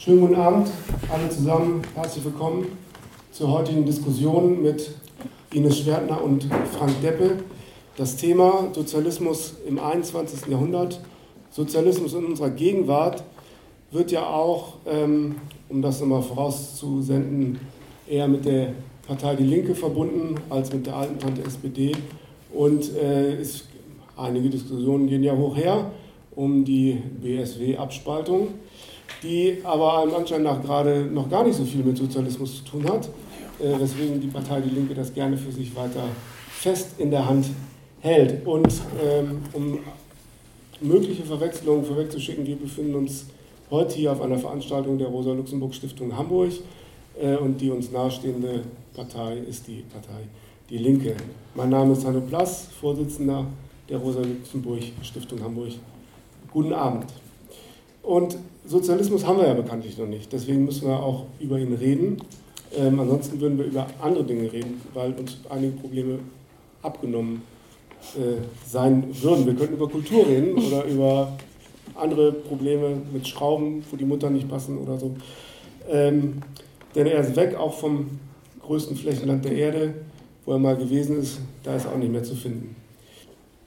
Schönen guten Abend, alle zusammen. Herzlich willkommen zur heutigen Diskussion mit Ines Schwertner und Frank Deppe. Das Thema Sozialismus im 21. Jahrhundert, Sozialismus in unserer Gegenwart wird ja auch, ähm, um das nochmal vorauszusenden, eher mit der Partei Die Linke verbunden als mit der alten Tante SPD. Und äh, ist, einige Diskussionen gehen ja hoch her um die BSW-Abspaltung die aber einem Anschein nach gerade noch gar nicht so viel mit Sozialismus zu tun hat, äh, weswegen die Partei Die Linke das gerne für sich weiter fest in der Hand hält. Und ähm, um mögliche Verwechslungen vorwegzuschicken, wir befinden uns heute hier auf einer Veranstaltung der Rosa-Luxemburg-Stiftung Hamburg äh, und die uns nahestehende Partei ist die Partei Die Linke. Mein Name ist Hanno Plass, Vorsitzender der Rosa-Luxemburg-Stiftung Hamburg. Guten Abend. Und Sozialismus haben wir ja bekanntlich noch nicht. Deswegen müssen wir auch über ihn reden. Ähm, ansonsten würden wir über andere Dinge reden, weil uns einige Probleme abgenommen äh, sein würden. Wir könnten über Kultur reden oder über andere Probleme mit Schrauben, wo die Mutter nicht passen oder so. Ähm, denn er ist weg, auch vom größten Flächenland der Erde, wo er mal gewesen ist. Da ist er auch nicht mehr zu finden.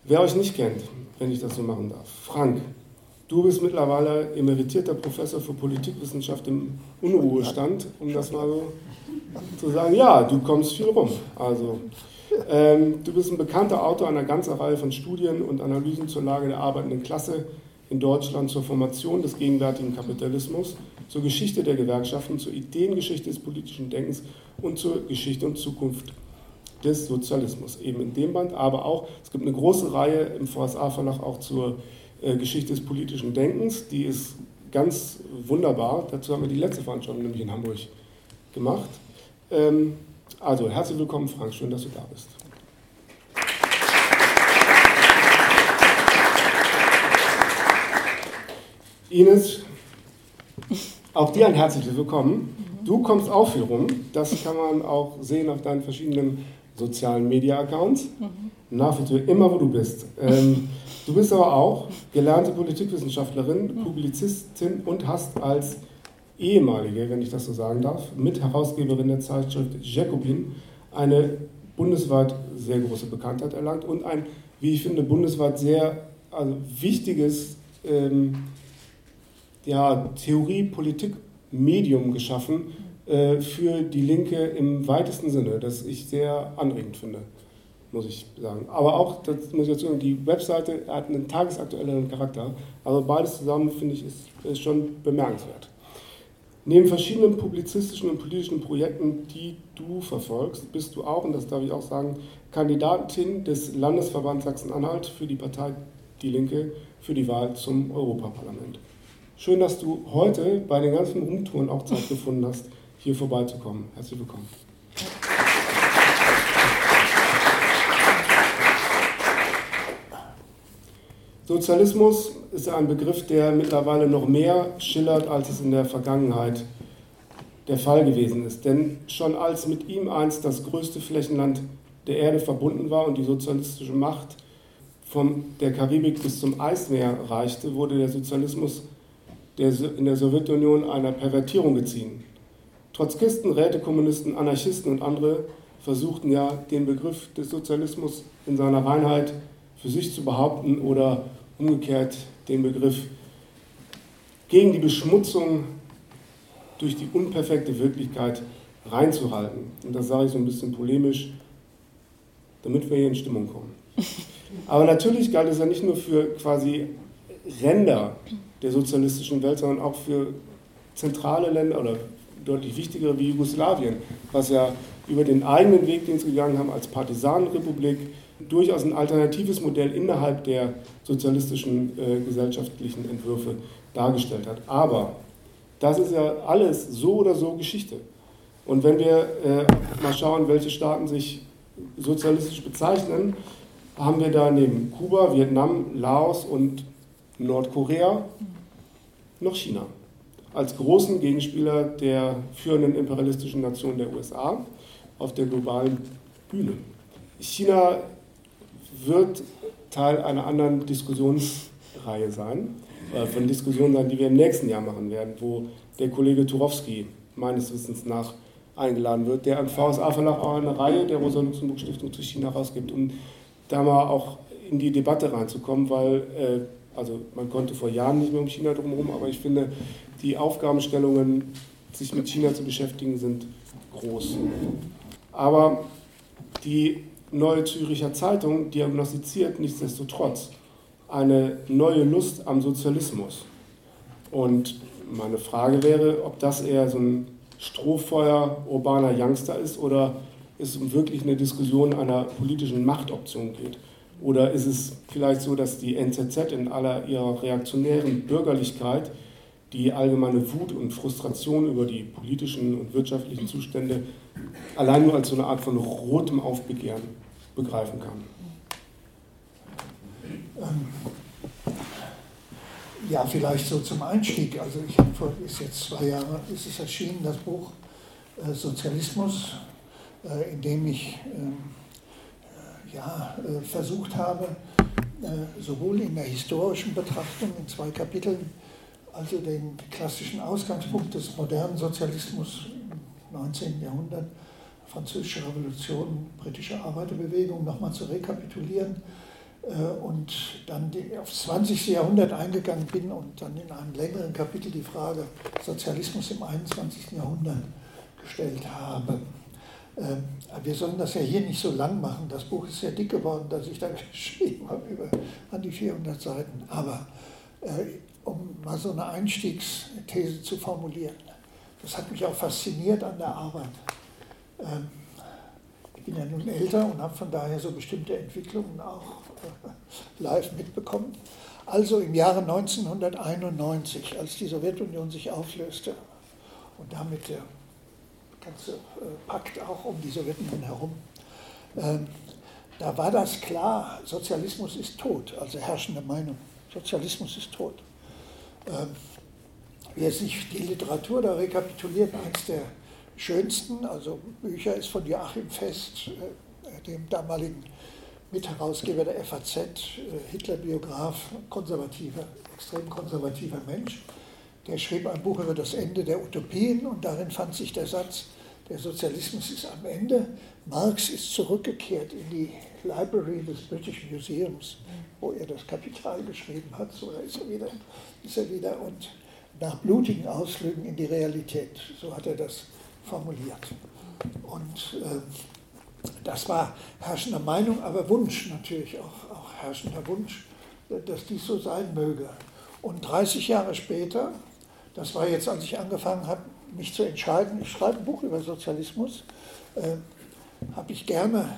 Wer euch nicht kennt, wenn ich das so machen darf, Frank. Du bist mittlerweile emeritierter Professor für Politikwissenschaft im Unruhestand, um das mal so zu sagen. Ja, du kommst viel rum. Also, ähm, du bist ein bekannter Autor einer ganzen Reihe von Studien und Analysen zur Lage der arbeitenden Klasse in Deutschland, zur Formation des gegenwärtigen Kapitalismus, zur Geschichte der Gewerkschaften, zur Ideengeschichte des politischen Denkens und zur Geschichte und Zukunft des Sozialismus. Eben in dem Band, aber auch, es gibt eine große Reihe im VSA-Verlag auch zur Geschichte des politischen Denkens. Die ist ganz wunderbar. Dazu haben wir die letzte Veranstaltung nämlich in Hamburg gemacht. Ähm, also herzlich willkommen, Frank. Schön, dass du da bist. Ines, auch dir ein herzliches Willkommen. Du kommst auch viel rum. Das kann man auch sehen auf deinen verschiedenen sozialen Media-Accounts. Mhm. Nach wie vor immer, wo du bist. Ähm, Du bist aber auch gelernte Politikwissenschaftlerin, Publizistin und hast als ehemalige, wenn ich das so sagen darf, Mitherausgeberin der Zeitschrift Jacobin eine bundesweit sehr große Bekanntheit erlangt und ein, wie ich finde, bundesweit sehr also wichtiges ähm, ja, Theorie-Politik-Medium geschaffen für die Linke im weitesten Sinne, das ich sehr anregend finde muss ich sagen. Aber auch, das muss ich dazu sagen, die Webseite hat einen tagesaktuelleren Charakter. Also beides zusammen, finde ich, ist, ist schon bemerkenswert. Neben verschiedenen publizistischen und politischen Projekten, die du verfolgst, bist du auch, und das darf ich auch sagen, Kandidatin des Landesverbands Sachsen-Anhalt für die Partei Die Linke für die Wahl zum Europaparlament. Schön, dass du heute bei den ganzen Rumtouren auch Zeit gefunden hast, hier vorbeizukommen. Herzlich willkommen. Sozialismus ist ein Begriff, der mittlerweile noch mehr schillert, als es in der Vergangenheit der Fall gewesen ist. Denn schon als mit ihm einst das größte Flächenland der Erde verbunden war und die sozialistische Macht von der Karibik bis zum Eismeer reichte, wurde der Sozialismus in der Sowjetunion einer Pervertierung geziehen. Trotzkisten, Rätekommunisten, Anarchisten und andere versuchten ja, den Begriff des Sozialismus in seiner Reinheit für sich zu behaupten oder umgekehrt den Begriff gegen die Beschmutzung durch die unperfekte Wirklichkeit reinzuhalten. Und das sage ich so ein bisschen polemisch, damit wir hier in Stimmung kommen. Aber natürlich galt es ja nicht nur für quasi Ränder der sozialistischen Welt, sondern auch für zentrale Länder oder deutlich wichtigere wie Jugoslawien, was ja über den eigenen Weg, den sie gegangen haben, als Partisanenrepublik durchaus ein alternatives Modell innerhalb der sozialistischen äh, gesellschaftlichen Entwürfe dargestellt hat. Aber das ist ja alles so oder so Geschichte. Und wenn wir äh, mal schauen, welche Staaten sich sozialistisch bezeichnen, haben wir da neben Kuba, Vietnam, Laos und Nordkorea noch China als großen Gegenspieler der führenden imperialistischen Nation der USA auf der globalen Bühne. China wird Teil einer anderen Diskussionsreihe sein. äh, von Diskussionen sein, die wir im nächsten Jahr machen werden, wo der Kollege Turowski meines Wissens nach eingeladen wird, der am VSA Verlag auch eine Reihe der Rosa-Luxemburg-Stiftung zu China rausgibt, um da mal auch in die Debatte reinzukommen, weil äh, also man konnte vor Jahren nicht mehr um China drumherum, aber ich finde, die Aufgabenstellungen, sich mit China zu beschäftigen, sind groß. Aber die Neue Züricher Zeitung diagnostiziert nichtsdestotrotz eine neue Lust am Sozialismus. Und meine Frage wäre, ob das eher so ein Strohfeuer urbaner Youngster ist oder es um wirklich eine Diskussion einer politischen Machtoption geht. Oder ist es vielleicht so, dass die NZZ in aller ihrer reaktionären Bürgerlichkeit die allgemeine Wut und Frustration über die politischen und wirtschaftlichen Zustände allein nur als so eine Art von rotem Aufbegehren begreifen kann? Ähm, ja, vielleicht so zum Einstieg. Also ich habe vor, ist jetzt zwei Jahre, ist es erschienen, das Buch äh, Sozialismus, äh, in dem ich ähm, äh, ja, versucht habe, sowohl in der historischen Betrachtung in zwei Kapiteln, also den klassischen Ausgangspunkt des modernen Sozialismus im 19. Jahrhundert, französische Revolution, britische Arbeiterbewegung nochmal zu rekapitulieren äh, und dann aufs 20. Jahrhundert eingegangen bin und dann in einem längeren Kapitel die Frage Sozialismus im 21. Jahrhundert gestellt habe. Ähm, wir sollen das ja hier nicht so lang machen. Das Buch ist sehr dick geworden, dass ich da geschrieben habe über an die 400 Seiten. Aber äh, um mal so eine Einstiegsthese zu formulieren, das hat mich auch fasziniert an der Arbeit. Ähm, ich bin ja nun älter und habe von daher so bestimmte Entwicklungen auch äh, live mitbekommen. Also im Jahre 1991, als die Sowjetunion sich auflöste und damit der ganze äh, Pakt auch um die Sowjetunion herum, ähm, da war das klar, Sozialismus ist tot, also herrschende Meinung. Sozialismus ist tot. Ähm, wer sich die Literatur da rekapituliert, eins der schönsten, also Bücher ist von Joachim Fest, äh, dem damaligen Mitherausgeber der FAZ, äh, Hitler-Biograf, konservativer, extrem konservativer Mensch. Der schrieb ein Buch über das Ende der Utopien und darin fand sich der Satz, der Sozialismus ist am Ende, Marx ist zurückgekehrt in die Library des British Museums, wo er das Kapital geschrieben hat, so ist er wieder, ist er wieder und nach blutigen Ausflügen in die Realität, so hat er das formuliert. Und äh, das war herrschende Meinung, aber Wunsch natürlich auch, auch herrschender Wunsch, dass dies so sein möge. Und 30 Jahre später, das war jetzt, als ich angefangen habe, mich zu entscheiden, ich schreibe ein Buch über Sozialismus, äh, habe ich gerne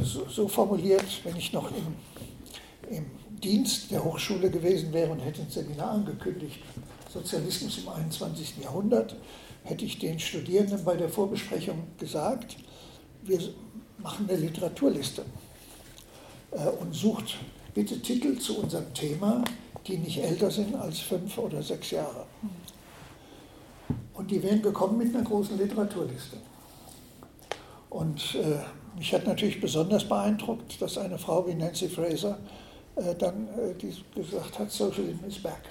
so, so, formuliert, wenn ich noch im, im Dienst der Hochschule gewesen wäre und hätte ein Seminar angekündigt, Sozialismus im 21. Jahrhundert, hätte ich den Studierenden bei der Vorbesprechung gesagt, wir machen eine Literaturliste äh, und sucht bitte Titel zu unserem Thema, die nicht älter sind als fünf oder sechs Jahre. Und die wären gekommen mit einer großen Literaturliste. Und äh, mich hat natürlich besonders beeindruckt, dass eine Frau wie Nancy Fraser äh, dann äh, die gesagt hat, Socialism is back.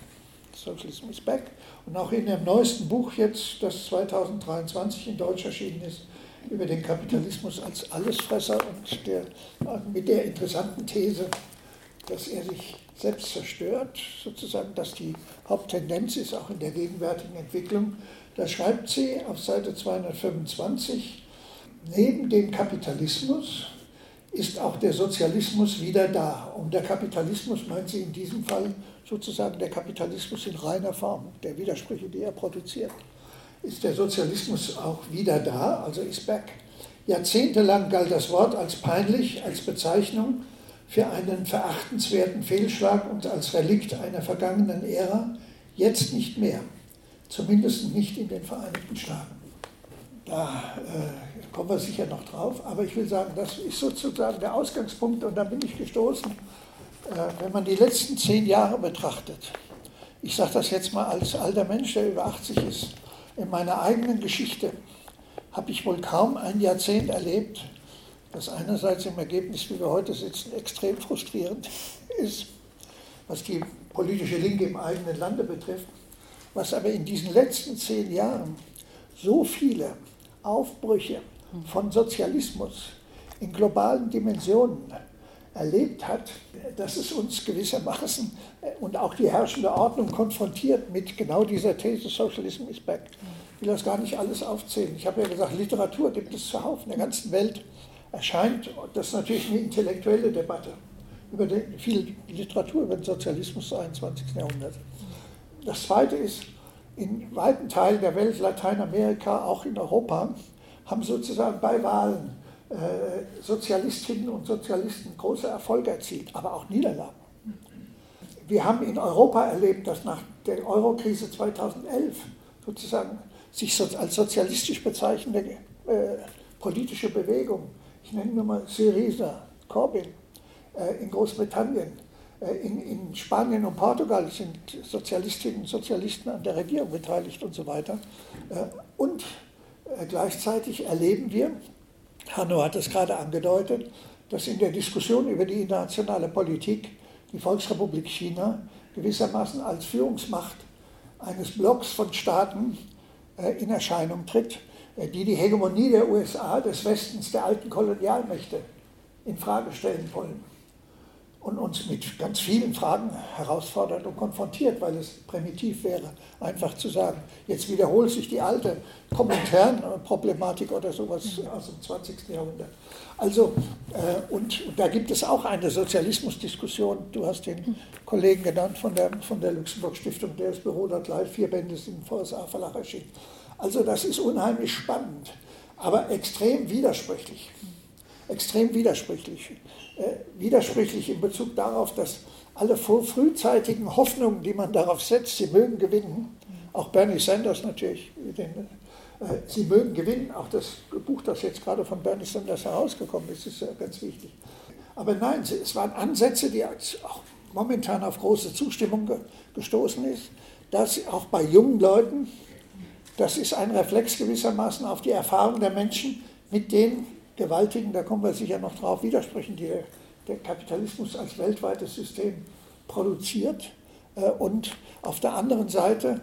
Socialism is back. Und auch in dem neuesten Buch jetzt, das 2023 in Deutsch erschienen ist, über den Kapitalismus als Allesfresser und der, mit der interessanten These, dass er sich selbst zerstört, sozusagen, dass die Haupttendenz ist, auch in der gegenwärtigen Entwicklung. Da schreibt sie auf Seite 225, neben dem Kapitalismus ist auch der Sozialismus wieder da. Und der Kapitalismus meint sie in diesem Fall sozusagen der Kapitalismus in reiner Form, der Widersprüche, die er produziert. Ist der Sozialismus auch wieder da, also ist back. Jahrzehntelang galt das Wort als peinlich, als Bezeichnung für einen verachtenswerten Fehlschlag und als Relikt einer vergangenen Ära, jetzt nicht mehr, zumindest nicht in den Vereinigten Staaten. Da äh, kommen wir sicher noch drauf, aber ich will sagen, das ist sozusagen der Ausgangspunkt und da bin ich gestoßen äh, wenn man die letzten zehn Jahre betrachtet, ich sage das jetzt mal als alter Mensch, der über 80 ist, in meiner eigenen Geschichte habe ich wohl kaum ein Jahrzehnt erlebt, das einerseits im Ergebnis, wie wir heute sitzen, extrem frustrierend ist, was die politische Linke im eigenen Lande betrifft, was aber in diesen letzten zehn Jahren so viele Aufbrüche von Sozialismus in globalen Dimensionen erlebt hat, dass es uns gewissermaßen äh, und auch die herrschende Ordnung konfrontiert mit genau dieser These, Socialism is back. Ich will das gar nicht alles aufzählen. Ich habe ja gesagt, Literatur gibt es zuhauf in der ganzen Welt. Erscheint, das ist natürlich eine intellektuelle Debatte, über den, viel Literatur über den Sozialismus des 21. Jahrhunderts. Das Zweite ist, in weiten Teilen der Welt, Lateinamerika, auch in Europa, haben sozusagen bei Wahlen äh, Sozialistinnen und Sozialisten große Erfolge erzielt, aber auch Niederlagen. Wir haben in Europa erlebt, dass nach der Eurokrise 2011 sozusagen sich als sozialistisch bezeichnende äh, politische Bewegung, ich nenne nur mal Syriza, Corbyn, äh, in Großbritannien, äh, in, in, Spanien und Portugal sind Sozialistinnen und Sozialisten an der Regierung beteiligt und so weiter. Äh, und gleichzeitig erleben wir, Hanno hat es gerade angedeutet, dass in der Diskussion über die internationale Politik die Volksrepublik China gewissermaßen als Führungsmacht eines Blocks von Staaten äh, in Erscheinung tritt, äh, die die Hegemonie der USA, des Westens, der alten Kolonialmächte in Frage stellen wollen und uns mit ganz vielen Fragen herausfordert und konfrontiert, weil es primitiv wäre, einfach zu sagen, jetzt wiederholt sich die alte Kommentaren-Problematik oder sowas aus dem 20. Jahrhundert. Also, äh, und, und, da gibt es auch eine Sozialismusdiskussion. Du hast den Kollegen genannt von der, von der Luxemburg-Stiftung, der das Büro dort live, vier Bände im VSA-Verlag erschienen. Also, das ist unheimlich spannend, aber extrem widersprüchlich. Extrem widersprüchlich. Äh, widersprüchlich in Bezug darauf, dass alle frühzeitigen Hoffnungen, die man darauf setzt, sie mögen gewinnen, auch Bernie Sanders natürlich, den, äh, sie mögen gewinnen, auch das Buch, das jetzt gerade von Bernie Sanders herausgekommen ist, ist ja ganz wichtig. Aber nein, es waren Ansätze, die auch momentan auf große Zustimmung ge gestoßen ist, dass auch bei jungen Leuten, das ist ein Reflex gewissermaßen auf die Erfahrung der Menschen, mit denen gewaltigen, da kommen wir sicher noch drauf, Widersprüchen, die der Kapitalismus als weltweites System produziert. Äh, und auf der anderen Seite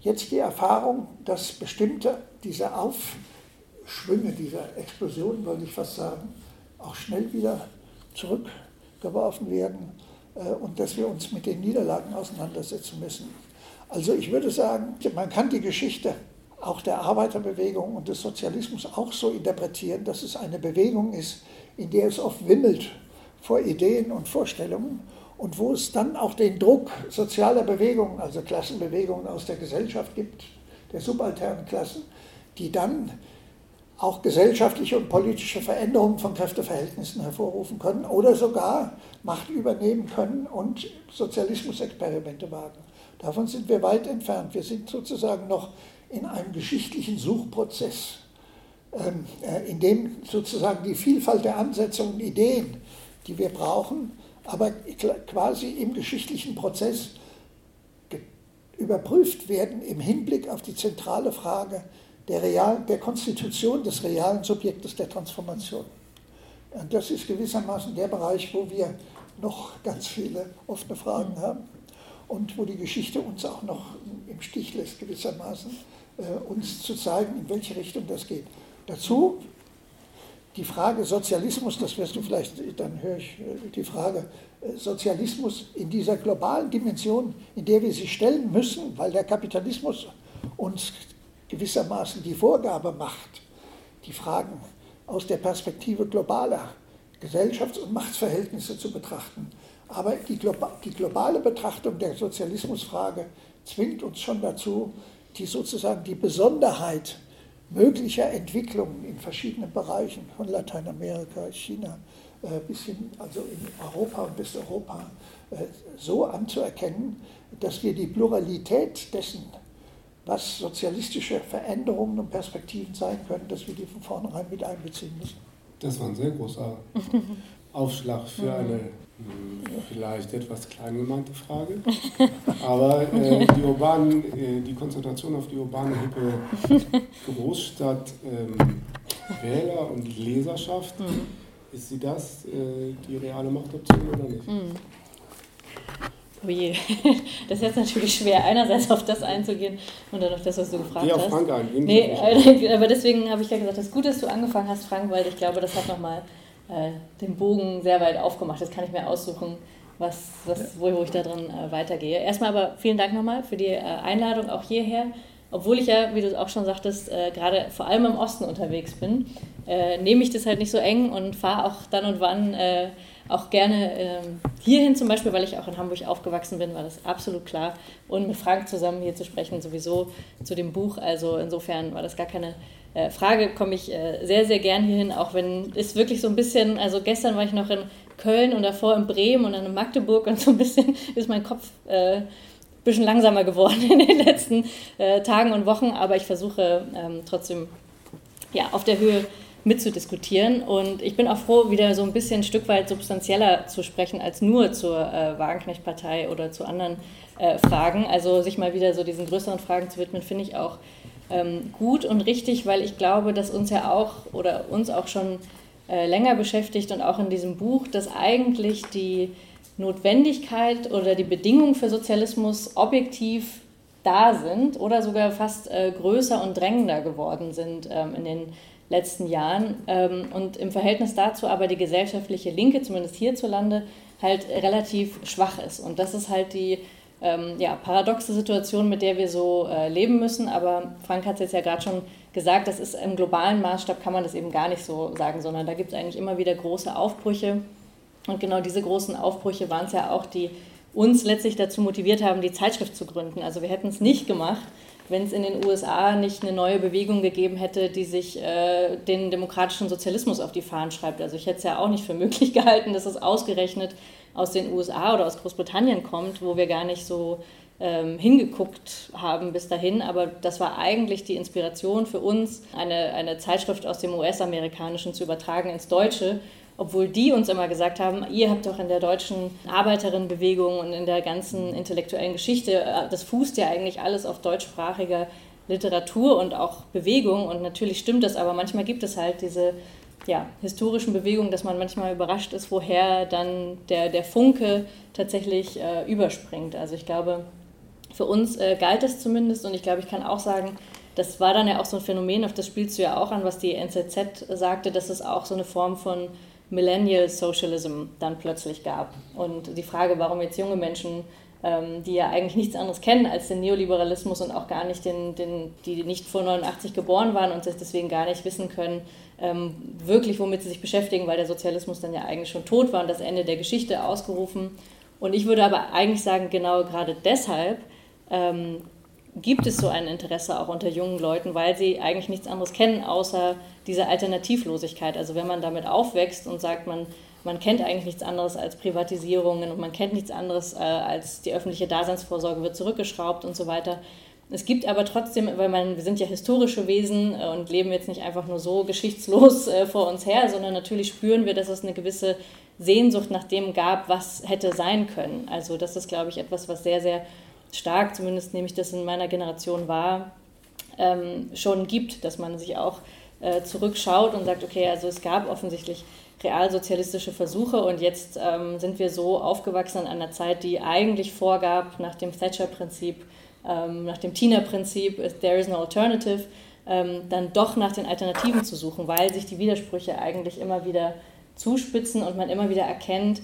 jetzt die Erfahrung, dass bestimmte dieser Aufschwünge, dieser Explosionen, wollte ich fast sagen, auch schnell wieder zurückgeworfen werden äh, und dass wir uns mit den Niederlagen auseinandersetzen müssen. Also ich würde sagen, man kann die Geschichte auch der Arbeiterbewegung und des Sozialismus auch so interpretieren, dass es eine Bewegung ist, in der es oft wimmelt vor Ideen und Vorstellungen und wo es dann auch den Druck sozialer Bewegungen, also Klassenbewegungen aus der Gesellschaft gibt, der subalternen Klassen, die dann auch gesellschaftliche und politische Veränderungen von Kräfteverhältnissen hervorrufen können oder sogar Macht übernehmen können und Sozialismusexperimente wagen. Davon sind wir weit entfernt. Wir sind sozusagen noch in einem geschichtlichen Suchprozess, ähm, äh, in dem sozusagen die Vielfalt der Ansätze und Ideen, die wir brauchen, aber quasi im geschichtlichen Prozess überprüft werden im Hinblick auf die zentrale Frage der, real, der Konstitution des realen Subjektes der Transformation. Und das ist gewissermaßen der Bereich, wo wir noch ganz viele offene Fragen haben und wo die Geschichte uns auch noch im Stich lässt gewissermaßen. Äh, uns zu zeigen, in welche Richtung das geht. Dazu die Frage Sozialismus, das wirst du vielleicht, dann höre ich äh, die Frage, äh, Sozialismus in dieser globalen Dimension, in der wir sie stellen müssen, weil der Kapitalismus uns gewissermaßen die Vorgabe macht, die Fragen aus der Perspektive globaler Gesellschafts- und Machtverhältnisse zu betrachten. Aber die, globale Betrachtung der Sozialismusfrage zwingt uns schon dazu, die sozusagen die Besonderheit möglicher Entwicklungen in verschiedenen Bereichen von Lateinamerika, China äh, bis hin, also in Europa und Westeuropa, äh, so anzuerkennen, dass wir die Pluralität dessen, was sozialistische Veränderungen und Perspektiven sein können, dass wir die von vornherein mit einbeziehen müssen. Das war ein sehr großer Aufschlag für eine vielleicht etwas klein gemeinte Frage. Aber äh, die, urbanen, äh, die Konzentration auf die urbane hippe Großstadt ähm, Wähler und Leserschaft, mhm. ist sie das äh, die reale Machtoption oder nicht? Mhm. Oh je, das ist jetzt natürlich schwer, einerseits auf das einzugehen und dann auf das, was du gefragt Geh hast. Frank ein. Nee, aber deswegen habe ich ja gesagt, das ist gut, dass du angefangen hast, Frank, weil ich glaube, das hat nochmal äh, den Bogen sehr weit aufgemacht. Das kann ich mir aussuchen, was, was, ja. wo, wo ich da drin äh, weitergehe. Erstmal aber vielen Dank nochmal für die äh, Einladung auch hierher. Obwohl ich ja, wie du auch schon sagtest, äh, gerade vor allem im Osten unterwegs bin, äh, nehme ich das halt nicht so eng und fahre auch dann und wann äh, auch gerne ähm, hierhin zum Beispiel, weil ich auch in Hamburg aufgewachsen bin, war das absolut klar. Und mit Frank zusammen hier zu sprechen, sowieso zu dem Buch. Also insofern war das gar keine Frage, komme ich äh, sehr, sehr gern hierhin, auch wenn es wirklich so ein bisschen, also gestern war ich noch in Köln und davor in Bremen und dann in Magdeburg und so ein bisschen ist mein Kopf äh, ein bisschen langsamer geworden in den letzten äh, Tagen und Wochen, aber ich versuche ähm, trotzdem ja, auf der Höhe mitzudiskutieren. Und ich bin auch froh, wieder so ein bisschen ein Stück weit substanzieller zu sprechen als nur zur äh, Wagenknecht-Partei oder zu anderen äh, Fragen. Also sich mal wieder so diesen größeren Fragen zu widmen, finde ich auch ähm, gut und richtig, weil ich glaube, dass uns ja auch oder uns auch schon äh, länger beschäftigt und auch in diesem Buch, dass eigentlich die Notwendigkeit oder die Bedingungen für Sozialismus objektiv da sind oder sogar fast äh, größer und drängender geworden sind ähm, in den letzten Jahren. Ähm, und im Verhältnis dazu aber die gesellschaftliche Linke, zumindest hierzulande, halt relativ schwach ist. Und das ist halt die ähm, ja, paradoxe Situation, mit der wir so äh, leben müssen. Aber Frank hat es jetzt ja gerade schon gesagt, das ist im globalen Maßstab kann man das eben gar nicht so sagen, sondern da gibt es eigentlich immer wieder große Aufbrüche. Und genau diese großen Aufbrüche waren es ja auch, die uns letztlich dazu motiviert haben, die Zeitschrift zu gründen. Also wir hätten es nicht gemacht, wenn es in den USA nicht eine neue Bewegung gegeben hätte, die sich äh, den demokratischen Sozialismus auf die Fahnen schreibt. Also ich hätte es ja auch nicht für möglich gehalten, dass es ausgerechnet aus den USA oder aus Großbritannien kommt, wo wir gar nicht so ähm, hingeguckt haben bis dahin. Aber das war eigentlich die Inspiration für uns, eine, eine Zeitschrift aus dem US-amerikanischen zu übertragen ins Deutsche obwohl die uns immer gesagt haben, ihr habt doch in der deutschen Arbeiterinnenbewegung und in der ganzen intellektuellen Geschichte, äh, das fußt ja eigentlich alles auf deutschsprachiger Literatur und auch Bewegung und natürlich stimmt das, aber manchmal gibt es halt diese ja, historischen Bewegungen, dass man manchmal überrascht ist, woher dann der, der Funke tatsächlich äh, überspringt. Also ich glaube, für uns äh, galt es zumindest und ich glaube, ich kann auch sagen, das war dann ja auch so ein Phänomen, auf das spielst du ja auch an, was die NZZ sagte, dass es auch so eine Form von Millennial Socialism dann plötzlich gab. Und die Frage, warum jetzt junge Menschen, ähm, die ja eigentlich nichts anderes kennen als den Neoliberalismus und auch gar nicht den, den die nicht vor 89 geboren waren und sich deswegen gar nicht wissen können, ähm, wirklich womit sie sich beschäftigen, weil der Sozialismus dann ja eigentlich schon tot war und das Ende der Geschichte ausgerufen. Und ich würde aber eigentlich sagen, genau gerade deshalb ähm, gibt es so ein Interesse auch unter jungen Leuten, weil sie eigentlich nichts anderes kennen, außer diese Alternativlosigkeit. Also wenn man damit aufwächst und sagt, man, man kennt eigentlich nichts anderes als Privatisierungen und man kennt nichts anderes äh, als die öffentliche Daseinsvorsorge wird zurückgeschraubt und so weiter. Es gibt aber trotzdem, weil man, wir sind ja historische Wesen äh, und leben jetzt nicht einfach nur so geschichtslos äh, vor uns her, sondern natürlich spüren wir, dass es eine gewisse Sehnsucht nach dem gab, was hätte sein können. Also das ist, glaube ich, etwas, was sehr, sehr stark, zumindest nehme ich das in meiner Generation wahr, ähm, schon gibt, dass man sich auch äh, zurückschaut und sagt, okay, also es gab offensichtlich realsozialistische Versuche und jetzt ähm, sind wir so aufgewachsen in einer Zeit, die eigentlich vorgab nach dem Thatcher-Prinzip, ähm, nach dem Tina-Prinzip, there is no alternative, ähm, dann doch nach den Alternativen zu suchen, weil sich die Widersprüche eigentlich immer wieder zuspitzen und man immer wieder erkennt,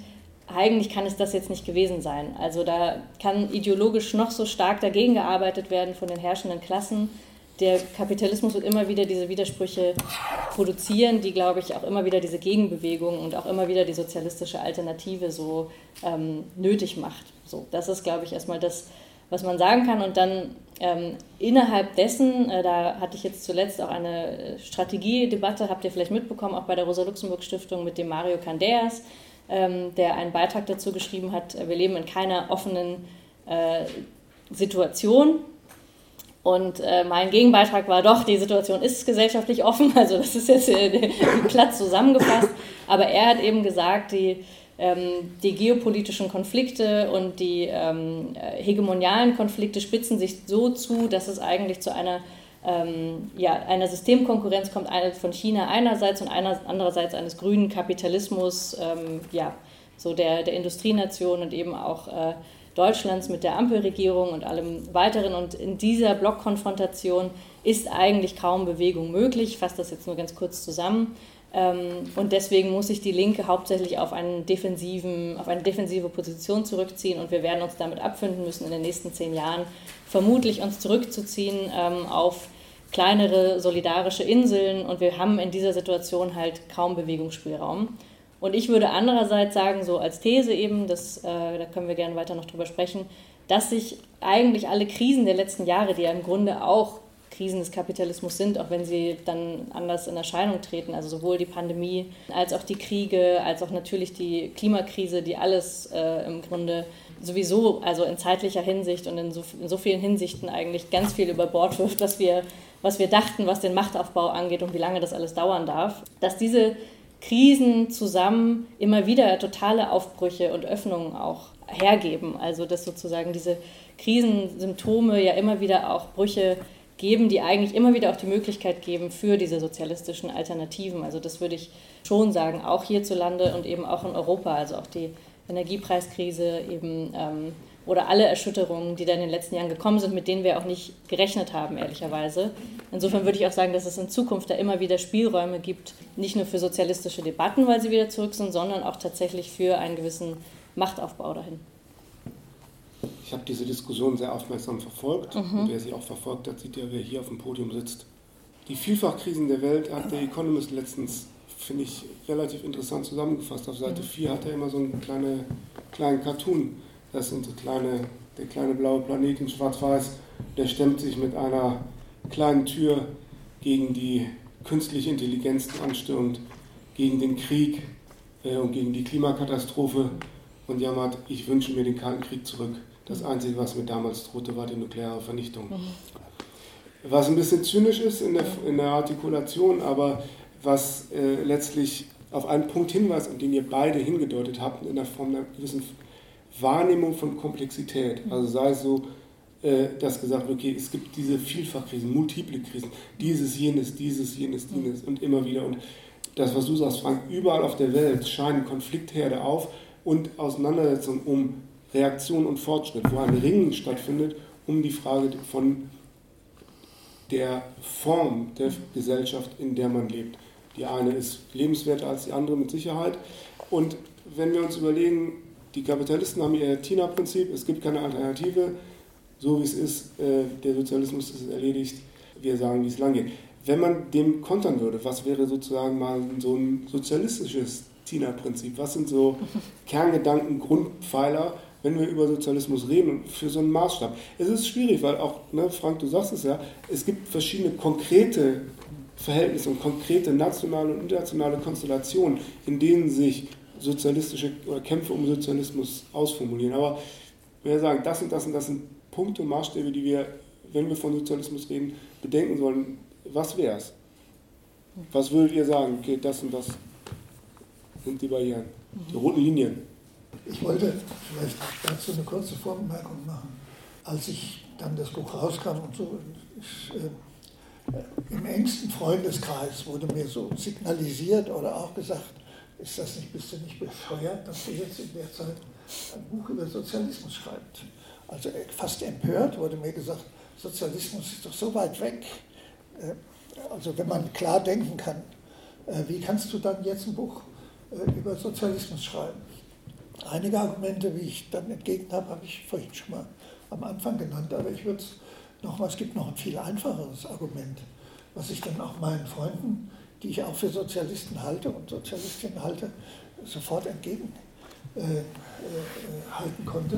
eigentlich kann es das jetzt nicht gewesen sein. Also da kann ideologisch noch so stark dagegen gearbeitet werden von den herrschenden Klassen. Der Kapitalismus wird immer wieder diese Widersprüche produzieren, die, glaube ich, auch immer wieder diese Gegenbewegung und auch immer wieder die sozialistische Alternative so ähm, nötig macht. So, das ist, glaube ich, erstmal das, was man sagen kann. Und dann ähm, innerhalb dessen, äh, da hatte ich jetzt zuletzt auch eine Strategiedebatte, habt ihr vielleicht mitbekommen, auch bei der Rosa-Luxemburg-Stiftung mit dem Mario Candeas, der einen Beitrag dazu geschrieben hat, wir leben in keiner offenen äh, Situation. Und äh, mein Gegenbeitrag war doch, die Situation ist gesellschaftlich offen, also das ist jetzt äh, platt zusammengefasst. Aber er hat eben gesagt, die, ähm, die geopolitischen Konflikte und die ähm, hegemonialen Konflikte spitzen sich so zu, dass es eigentlich zu einer ähm, ja, einer Systemkonkurrenz kommt, von China einerseits und einer, andererseits eines grünen Kapitalismus, ähm, ja, so der, der Industrienation und eben auch äh, Deutschlands mit der Ampelregierung und allem weiteren. Und in dieser Blockkonfrontation ist eigentlich kaum Bewegung möglich. Ich fasse das jetzt nur ganz kurz zusammen. Ähm, und deswegen muss sich die Linke hauptsächlich auf, einen defensiven, auf eine defensive Position zurückziehen und wir werden uns damit abfinden müssen, in den nächsten zehn Jahren vermutlich uns zurückzuziehen ähm, auf kleinere solidarische Inseln und wir haben in dieser Situation halt kaum Bewegungsspielraum. Und ich würde andererseits sagen, so als These eben, das, äh, da können wir gerne weiter noch drüber sprechen, dass sich eigentlich alle Krisen der letzten Jahre, die ja im Grunde auch Krisen des Kapitalismus sind, auch wenn sie dann anders in Erscheinung treten. Also sowohl die Pandemie als auch die Kriege, als auch natürlich die Klimakrise, die alles äh, im Grunde sowieso, also in zeitlicher Hinsicht und in so, in so vielen Hinsichten eigentlich ganz viel über Bord wirft, was wir, was wir dachten, was den Machtaufbau angeht und wie lange das alles dauern darf. Dass diese Krisen zusammen immer wieder totale Aufbrüche und Öffnungen auch hergeben. Also dass sozusagen diese Krisensymptome ja immer wieder auch Brüche geben, die eigentlich immer wieder auch die Möglichkeit geben für diese sozialistischen Alternativen. Also das würde ich schon sagen, auch hierzulande und eben auch in Europa, also auch die Energiepreiskrise eben ähm, oder alle Erschütterungen, die da in den letzten Jahren gekommen sind, mit denen wir auch nicht gerechnet haben, ehrlicherweise. Insofern würde ich auch sagen, dass es in Zukunft da immer wieder Spielräume gibt, nicht nur für sozialistische Debatten, weil sie wieder zurück sind, sondern auch tatsächlich für einen gewissen Machtaufbau dahin. Ich habe diese Diskussion sehr aufmerksam verfolgt. Mhm. Und wer sie auch verfolgt hat, sieht ja, wer hier auf dem Podium sitzt. Die Vielfachkrisen der Welt hat der Economist letztens, finde ich, relativ interessant zusammengefasst. Auf Seite 4 mhm. hat er immer so einen kleine, kleinen Cartoon. Das sind so kleine, der kleine blaue Planet in Schwarz-Weiß. Der stemmt sich mit einer kleinen Tür gegen die künstliche Intelligenz, die anstürmt, gegen den Krieg äh, und gegen die Klimakatastrophe und jammert, ich wünsche mir den Kalten Krieg zurück. Das Einzige, was mir damals drohte, war die nukleare Vernichtung. Mhm. Was ein bisschen zynisch ist in der, in der Artikulation, aber was äh, letztlich auf einen Punkt hinweist, an den ihr beide hingedeutet habt, in der Form einer gewissen Wahrnehmung von Komplexität. Mhm. Also sei es so, äh, dass gesagt wird, okay, es gibt diese Vielfachkrisen, multiple Krisen, dieses, jenes, dieses, jenes, mhm. jenes und immer wieder. Und das, was du sagst, Frank, überall auf der Welt scheinen Konfliktherde auf und Auseinandersetzungen um Reaktion und Fortschritt, wo ein Ringen stattfindet um die Frage von der Form der Gesellschaft, in der man lebt. Die eine ist lebenswerter als die andere mit Sicherheit. Und wenn wir uns überlegen, die Kapitalisten haben ihr Tina-Prinzip, es gibt keine Alternative, so wie es ist, äh, der Sozialismus ist erledigt, wir sagen, wie es lang geht. Wenn man dem kontern würde, was wäre sozusagen mal so ein sozialistisches Tina-Prinzip? Was sind so Kerngedanken, Grundpfeiler, wenn wir über Sozialismus reden für so einen Maßstab. Es ist schwierig, weil auch, ne, Frank, du sagst es ja, es gibt verschiedene konkrete Verhältnisse und konkrete nationale und internationale Konstellationen, in denen sich sozialistische oder Kämpfe um Sozialismus ausformulieren. Aber wenn wir sagen, das und das und das sind Punkte und Maßstäbe, die wir, wenn wir von Sozialismus reden, bedenken sollen, was wäre es? Was würdet ihr sagen? Okay, das und das sind die Barrieren, die roten Linien. Ich wollte vielleicht dazu eine kurze Vorbemerkung machen. Als ich dann das Buch rauskam und so, ich, äh, im engsten Freundeskreis wurde mir so signalisiert oder auch gesagt, ist das nicht, bist du nicht bescheuert, dass du jetzt in der Zeit ein Buch über Sozialismus schreibst? Also fast empört wurde mir gesagt, Sozialismus ist doch so weit weg. Äh, also wenn man klar denken kann, äh, wie kannst du dann jetzt ein Buch äh, über Sozialismus schreiben? Einige Argumente, wie ich dann entgegen habe, habe ich vorhin schon mal am Anfang genannt, aber ich würde es nochmal, es gibt noch ein viel einfacheres Argument, was ich dann auch meinen Freunden, die ich auch für Sozialisten halte und Sozialistinnen halte, sofort entgegenhalten äh, äh, konnte.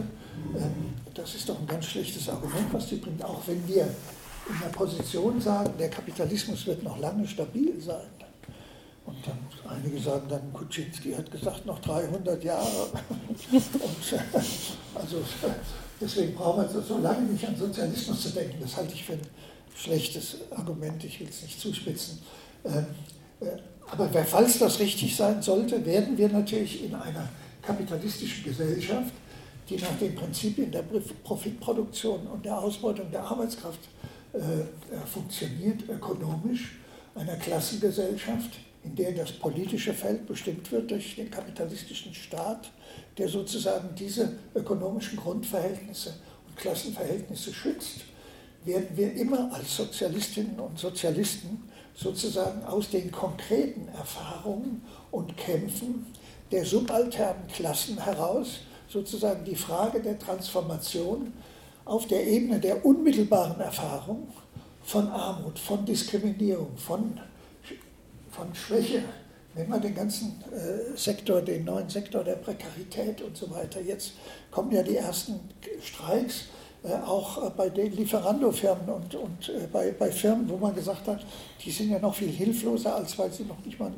Ähm, das ist doch ein ganz schlechtes Argument, was die bringt, auch wenn wir in der Position sagen, der Kapitalismus wird noch lange stabil sein. Und dann einige sagen dann, Kuczynski hat gesagt, noch 300 Jahre. Und, äh, also deswegen brauchen wir so lange nicht an Sozialismus zu denken. Das halte ich für ein schlechtes Argument, ich will es nicht zuspitzen. Ähm, äh, aber falls das richtig sein sollte, werden wir natürlich in einer kapitalistischen Gesellschaft, die nach den Prinzipien der Profitproduktion und der Ausbeutung der Arbeitskraft äh, funktioniert, ökonomisch, einer Klassengesellschaft, in der das politische Feld bestimmt wird durch den kapitalistischen Staat, der sozusagen diese ökonomischen Grundverhältnisse und Klassenverhältnisse schützt, werden wir immer als Sozialistinnen und Sozialisten sozusagen aus den konkreten Erfahrungen und Kämpfen der subalternen Klassen heraus sozusagen die Frage der Transformation auf der Ebene der unmittelbaren Erfahrung von Armut, von Diskriminierung, von, von Schwäche, wenn man den ganzen äh, Sektor, den neuen Sektor der Prekarität und so weiter, jetzt kommen ja die ersten Streiks, äh, auch äh, bei den Lieferando-Firmen und, und äh, bei, bei Firmen, wo man gesagt hat, die sind ja noch viel hilfloser, als weil sie noch nicht mal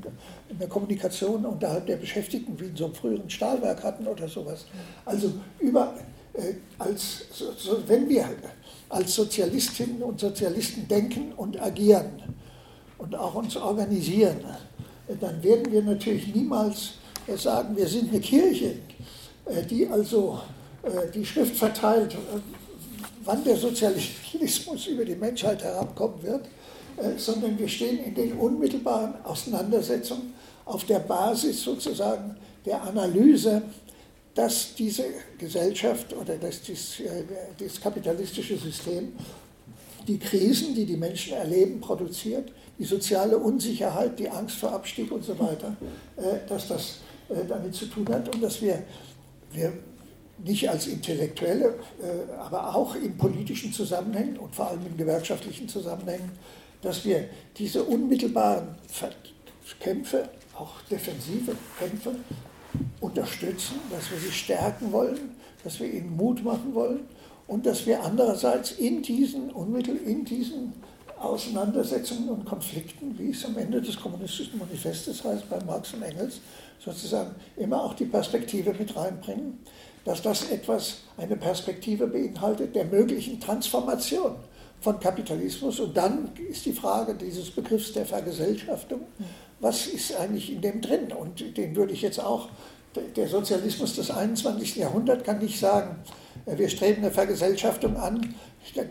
in der Kommunikation unterhalb der Beschäftigten wie in so einem früheren Stahlwerk hatten oder sowas. Also über, äh, als, so, wenn wir als Sozialistinnen und Sozialisten denken und agieren und auch uns organisieren, dann werden wir natürlich niemals sagen, wir sind eine Kirche, die also die Schrift verteilt, wann der Sozialismus über die Menschheit herabkommen wird, äh, sondern wir stehen in den unmittelbaren Auseinandersetzungen auf der Basis sozusagen der Analyse, dass diese Gesellschaft oder dass dies, äh, das kapitalistische System die Krisen, die die Menschen erleben, produziert, die soziale Unsicherheit, die Angst vor Abstieg und so weiter, äh, dass das damit zu tun hat und dass wir, wir nicht als Intellektuelle, äh, aber auch in politischen Zusammenhängen und vor allem in gewerkschaftlichen Zusammenhängen, dass wir diese unmittelbaren Kämpfe, auch defensive Kämpfe, unterstützen, dass wir sie stärken wollen, dass wir ihnen Mut machen wollen und dass wir andererseits in diesen unmittel in diesen Auseinandersetzungen und Konflikten, wie es am Ende des kommunistischen Manifestes heißt bei Marx und Engels, sozusagen immer auch die Perspektive mit reinbringen, dass das etwas, eine Perspektive beinhaltet der möglichen Transformation von Kapitalismus. Und dann ist die Frage dieses Begriffs der Vergesellschaftung, was ist eigentlich in dem drin? Und den würde ich jetzt auch, der Sozialismus des 21. Jahrhunderts kann nicht sagen, äh, wir streben eine Vergesellschaftung an,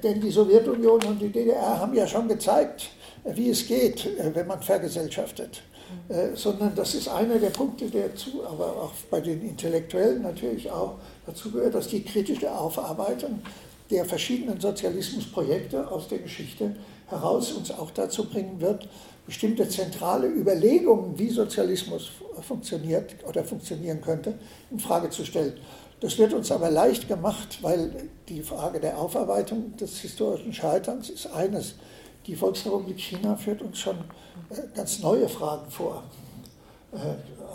denn die Sowjetunion und die DDR haben ja schon gezeigt, wie es geht, äh, wenn man vergesellschaftet. Äh, sondern das ist einer der Punkte, der zu, aber auch bei den Intellektuellen natürlich auch dazu gehört, dass die kritische Aufarbeitung der verschiedenen Sozialismusprojekte aus der Geschichte heraus uns auch dazu bringen wird, bestimmte zentrale Überlegungen, wie Sozialismus funktioniert oder funktionieren könnte, in Frage zu stellen. Das wird uns aber leicht gemacht, weil die Frage der Aufarbeitung des historischen Scheiterns ist eines. Die Volksrepublik China führt uns schon ganz neue Fragen vor. Äh,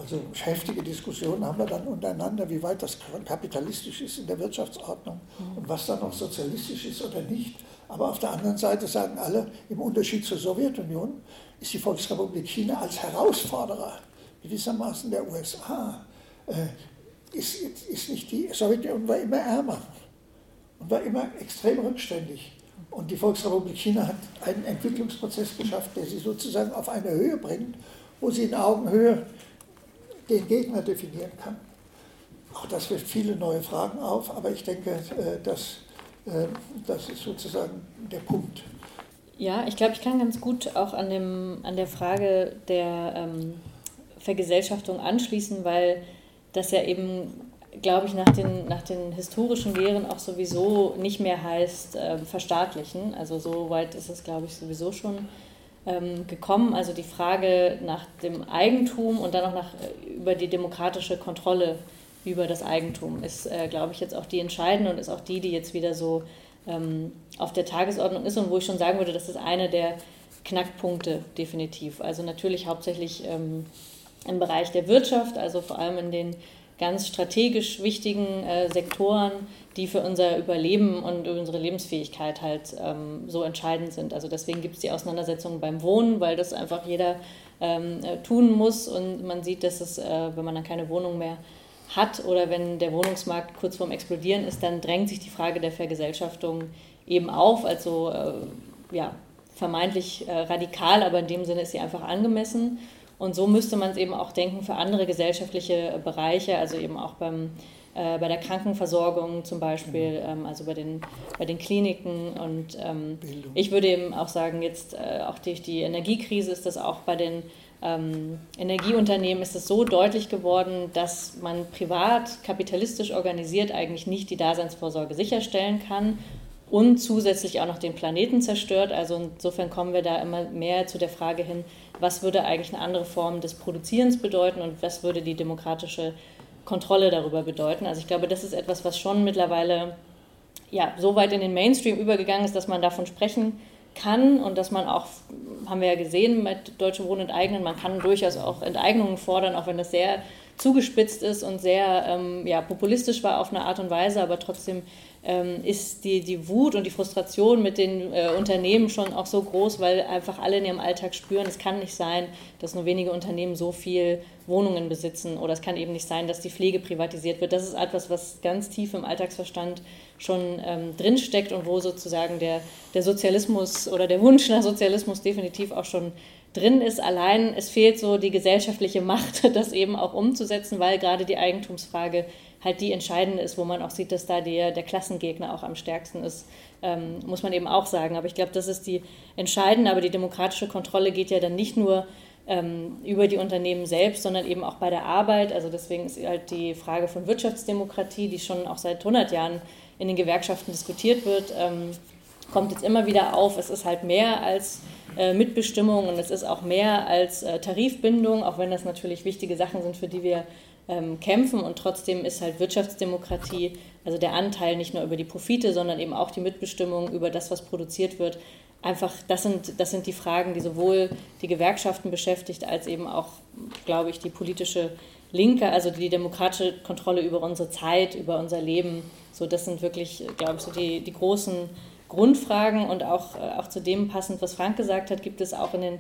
also heftige Diskussionen haben wir dann untereinander, wie weit das kapitalistisch ist in der Wirtschaftsordnung und was dann noch sozialistisch ist oder nicht. Aber auf der anderen Seite sagen alle, im Unterschied zur Sowjetunion ist die Volksrepublik China als Herausforderer gewissermaßen der USA, äh, ist, ist nicht die Sowjetunion war immer ärmer und war immer extrem rückständig. Und die Volksrepublik China hat einen Entwicklungsprozess geschafft, der sie sozusagen auf eine Höhe bringt, wo sie in Augenhöhe den Gegner definieren kann. Auch das wirft viele neue Fragen auf, aber ich denke, äh, dass, äh, das ist sozusagen der Punkt. Ja, ich glaube, ich kann ganz gut auch an, dem, an der Frage der ähm, Vergesellschaftung anschließen, weil das ja eben glaube ich, nach den, nach den historischen Lehren auch sowieso nicht mehr heißt äh, verstaatlichen. Also so weit ist es, glaube ich, sowieso schon ähm, gekommen. Also die Frage nach dem Eigentum und dann auch nach, äh, über die demokratische Kontrolle über das Eigentum ist, äh, glaube ich, jetzt auch die entscheidende und ist auch die, die jetzt wieder so ähm, auf der Tagesordnung ist und wo ich schon sagen würde, das ist eine der Knackpunkte definitiv. Also natürlich hauptsächlich ähm, im Bereich der Wirtschaft, also vor allem in den ganz strategisch wichtigen äh, Sektoren, die für unser Überleben und unsere Lebensfähigkeit halt ähm, so entscheidend sind. Also deswegen gibt es die Auseinandersetzungen beim Wohnen, weil das einfach jeder ähm, äh, tun muss und man sieht, dass es, äh, wenn man dann keine Wohnung mehr hat oder wenn der Wohnungsmarkt kurz vorm Explodieren ist, dann drängt sich die Frage der Vergesellschaftung eben auf. Also äh, ja, vermeintlich äh, radikal, aber in dem Sinne ist sie einfach angemessen. Und so müsste man es eben auch denken für andere gesellschaftliche Bereiche, also eben auch beim äh, bei der Krankenversorgung zum Beispiel, mhm. ähm, also bei den, bei den Kliniken. Und ähm, ich würde eben auch sagen, jetzt äh, auch durch die Energiekrise ist das auch bei den ähm, Energieunternehmen ist es so deutlich geworden, dass man privat kapitalistisch organisiert eigentlich nicht die Daseinsvorsorge sicherstellen kann und zusätzlich auch noch den Planeten zerstört. Also insofern kommen wir da immer mehr zu der Frage hin, was würde eigentlich eine andere Form des Produzierens bedeuten und was würde die demokratische Kontrolle darüber bedeuten. Also ich glaube, das ist etwas, was schon mittlerweile ja, so weit in den Mainstream übergegangen ist, dass man davon sprechen kann und dass man auch, haben wir ja gesehen mit Deutsche Wohnen enteignen, man kann durchaus auch Enteignungen fordern, auch wenn das sehr zugespitzt ist und sehr ähm, ja, populistisch war auf eine Art und Weise, aber trotzdem ähm, ist die, die Wut und die Frustration mit den äh, Unternehmen schon auch so groß, weil einfach alle in ihrem Alltag spüren, es kann nicht sein, dass nur wenige Unternehmen so viel Wohnungen besitzen oder es kann eben nicht sein, dass die Pflege privatisiert wird. Das ist etwas, was ganz tief im Alltagsverstand schon ähm, drinsteckt und wo sozusagen der, der Sozialismus oder der Wunsch nach Sozialismus definitiv auch schon drin ist. Allein es fehlt so die gesellschaftliche Macht, das eben auch umzusetzen, weil gerade die Eigentumsfrage halt die entscheidende ist, wo man auch sieht, dass da der, der Klassengegner auch am stärksten ist, ähm, muss man eben auch sagen. Aber ich glaube, das ist die entscheidende, aber die demokratische Kontrolle geht ja dann nicht nur ähm, über die Unternehmen selbst, sondern eben auch bei der Arbeit. Also deswegen ist halt die Frage von Wirtschaftsdemokratie, die schon auch seit 100 Jahren in den Gewerkschaften diskutiert wird, ähm, kommt jetzt immer wieder auf. Es ist halt mehr als äh, Mitbestimmung und es ist auch mehr als äh, Tarifbindung, auch wenn das natürlich wichtige Sachen sind, für die wir ähm, kämpfen. Und trotzdem ist halt Wirtschaftsdemokratie, also der Anteil nicht nur über die Profite, sondern eben auch die Mitbestimmung über das, was produziert wird, einfach, das sind, das sind die Fragen, die sowohl die Gewerkschaften beschäftigt, als eben auch, glaube ich, die politische Linke, also die demokratische Kontrolle über unsere Zeit, über unser Leben. So, das sind wirklich, glaube ich, so die, die großen Grundfragen und auch, äh, auch zu dem passend, was Frank gesagt hat, gibt es auch in den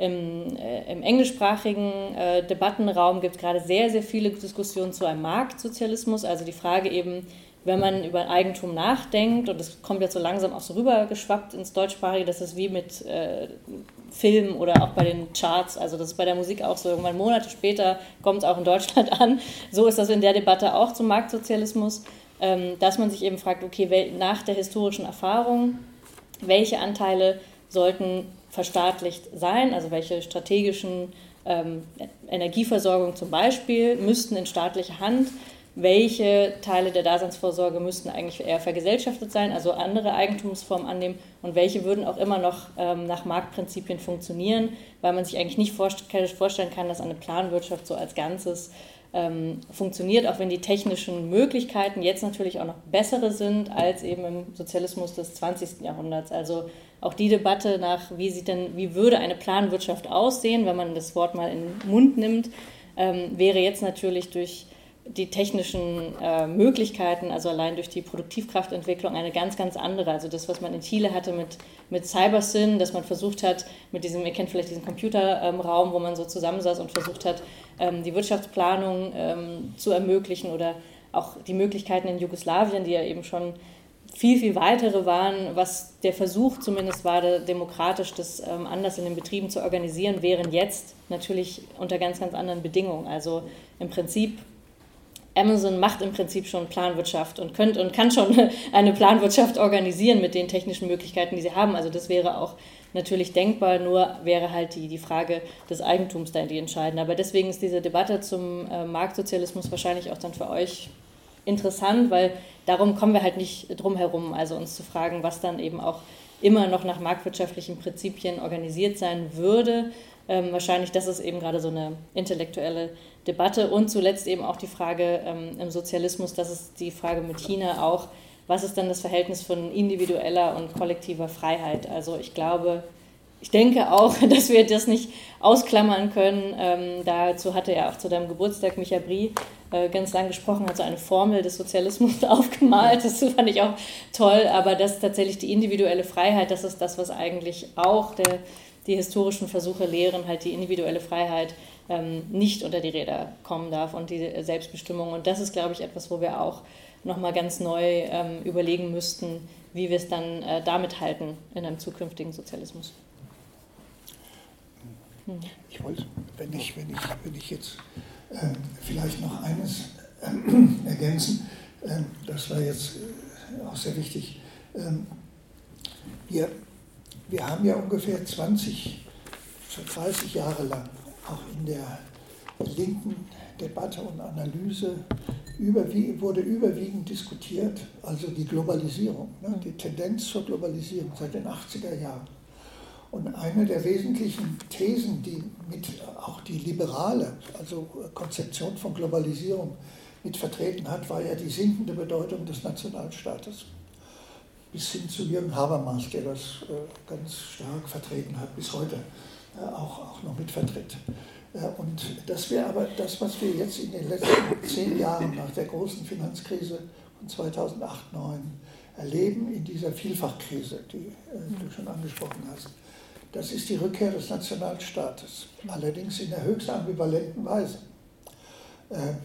im, äh, im englischsprachigen äh, Debattenraum gibt gerade sehr, sehr viele Diskussionen zu einem Marktsozialismus. Also die Frage eben, wenn man über Eigentum nachdenkt, und das kommt jetzt so langsam auch so rübergeschwappt ins Deutschsprachige, das ist wie mit äh, Filmen oder auch bei den Charts, also das ist bei der Musik auch so, irgendwann Monate später kommt es auch in Deutschland an. So ist das in der Debatte auch zum Marktsozialismus, dass man sich eben fragt, okay, nach der historischen Erfahrung, welche Anteile sollten verstaatlicht sein, also welche strategischen ähm, Energieversorgung zum Beispiel müssten in staatlicher Hand, welche Teile der Daseinsvorsorge müssten eigentlich eher vergesellschaftet sein, also andere Eigentumsformen annehmen? Und welche würden auch immer noch ähm, nach Marktprinzipien funktionieren, weil man sich eigentlich nicht vorstellen kann, dass eine Planwirtschaft so als Ganzes ähm, funktioniert, auch wenn die technischen Möglichkeiten jetzt natürlich auch noch bessere sind als eben im Sozialismus des 20. Jahrhunderts. Also auch die Debatte nach, wie sieht denn, wie würde eine Planwirtschaft aussehen, wenn man das Wort mal in den Mund nimmt, ähm, wäre jetzt natürlich durch die technischen äh, Möglichkeiten, also allein durch die Produktivkraftentwicklung, eine ganz, ganz andere. Also das, was man in Chile hatte mit, mit CyberSyn, dass man versucht hat, mit diesem, ihr kennt vielleicht diesen Computerraum, ähm, wo man so zusammensaß und versucht hat, ähm, die Wirtschaftsplanung ähm, zu ermöglichen oder auch die Möglichkeiten in Jugoslawien, die ja eben schon viel, viel weitere waren, was der Versuch zumindest war, demokratisch das ähm, anders in den Betrieben zu organisieren, wären jetzt natürlich unter ganz, ganz anderen Bedingungen. Also im Prinzip, Amazon macht im Prinzip schon Planwirtschaft und, könnt, und kann schon eine Planwirtschaft organisieren mit den technischen Möglichkeiten, die sie haben. Also das wäre auch natürlich denkbar, nur wäre halt die, die Frage des Eigentums da die entscheidende. Aber deswegen ist diese Debatte zum äh, Marktsozialismus wahrscheinlich auch dann für euch interessant, weil darum kommen wir halt nicht drum herum, also uns zu fragen, was dann eben auch immer noch nach marktwirtschaftlichen Prinzipien organisiert sein würde. Ähm, wahrscheinlich, das ist eben gerade so eine intellektuelle Debatte und zuletzt eben auch die Frage ähm, im Sozialismus, das ist die Frage mit China auch, was ist dann das Verhältnis von individueller und kollektiver Freiheit? Also ich glaube, ich denke auch, dass wir das nicht ausklammern können. Ähm, dazu hatte er auch zu deinem Geburtstag Micha Brie äh, ganz lang gesprochen, hat so eine Formel des Sozialismus aufgemalt. Das fand ich auch toll. Aber das ist tatsächlich die individuelle Freiheit, das ist das, was eigentlich auch der, die historischen Versuche lehren, halt die individuelle Freiheit ähm, nicht unter die Räder kommen darf und die Selbstbestimmung. Und das ist, glaube ich, etwas, wo wir auch nochmal ganz neu ähm, überlegen müssten, wie wir es dann äh, damit halten in einem zukünftigen Sozialismus. Ich wollte, wenn ich, wenn ich, wenn ich jetzt äh, vielleicht noch eines äh, ergänzen. Ähm, das war jetzt äh, auch sehr wichtig. Ähm, wir, wir haben ja ungefähr 20, 30 Jahre lang auch in der linken Debatte und Analyse überwie wurde überwiegend diskutiert, also die Globalisierung, ne, die Tendenz zur Globalisierung seit den 80er Jahren. Und eine der wesentlichen Thesen, die mit auch die liberale, also Konzeption von Globalisierung mit vertreten hat, war ja die sinkende Bedeutung des Nationalstaates. Bis hin zu Jürgen Habermas, der das äh, ganz stark vertreten hat, bis heute äh, auch, auch noch mit vertritt. Äh, und das wäre aber das, was wir jetzt in den letzten zehn Jahren nach der großen Finanzkrise von 2008, 2009 erleben, in dieser Vielfachkrise, die du schon angesprochen hast. Das ist die Rückkehr des Nationalstaates, allerdings in der höchst ambivalenten Weise.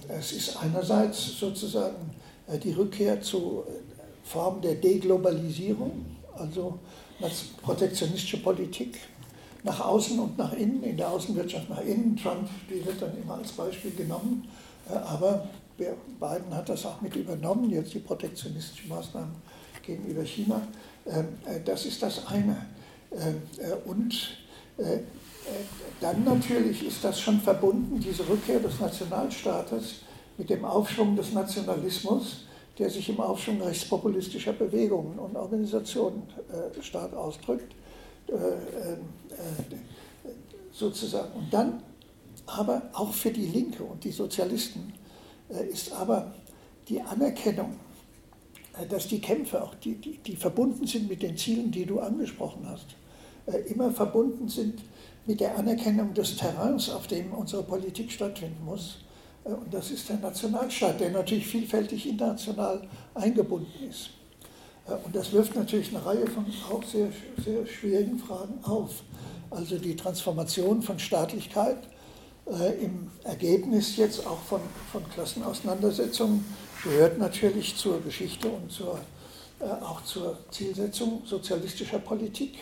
Es ist einerseits sozusagen die Rückkehr zu Formen der Deglobalisierung, also protektionistische Politik, nach außen und nach innen, in der Außenwirtschaft nach innen. Trump, die wird dann immer als Beispiel genommen, äh, aber Biden hat das auch mit übernommen, jetzt die protektionistischen Maßnahmen gegenüber China. Ähm, äh, das ist das eine. Äh, und dann natürlich ist das schon verbunden, diese Rückkehr des Nationalstaates, mit dem Aufschwung des Nationalismus, der sich im Aufschwung rechtspopulistischer Bewegungen und Organisationen stark ausdrückt. Äh, äh, sozusagen. Und dann aber auch für die Linke und die Sozialisten äh, ist aber die Anerkennung, dass die Kämpfe, auch die, die, die verbunden sind mit den Zielen, die du angesprochen hast, immer verbunden sind mit der Anerkennung des Terrains, auf dem unsere Politik stattfinden muss. Und das ist der Nationalstaat, der natürlich vielfältig international eingebunden ist. Und das wirft natürlich eine Reihe von auch sehr, sehr schwierigen Fragen auf. Also die Transformation von Staatlichkeit äh, im Ergebnis jetzt auch von, von Klassenauseinandersetzungen gehört natürlich zur Geschichte und zur, äh, auch zur Zielsetzung sozialistischer Politik.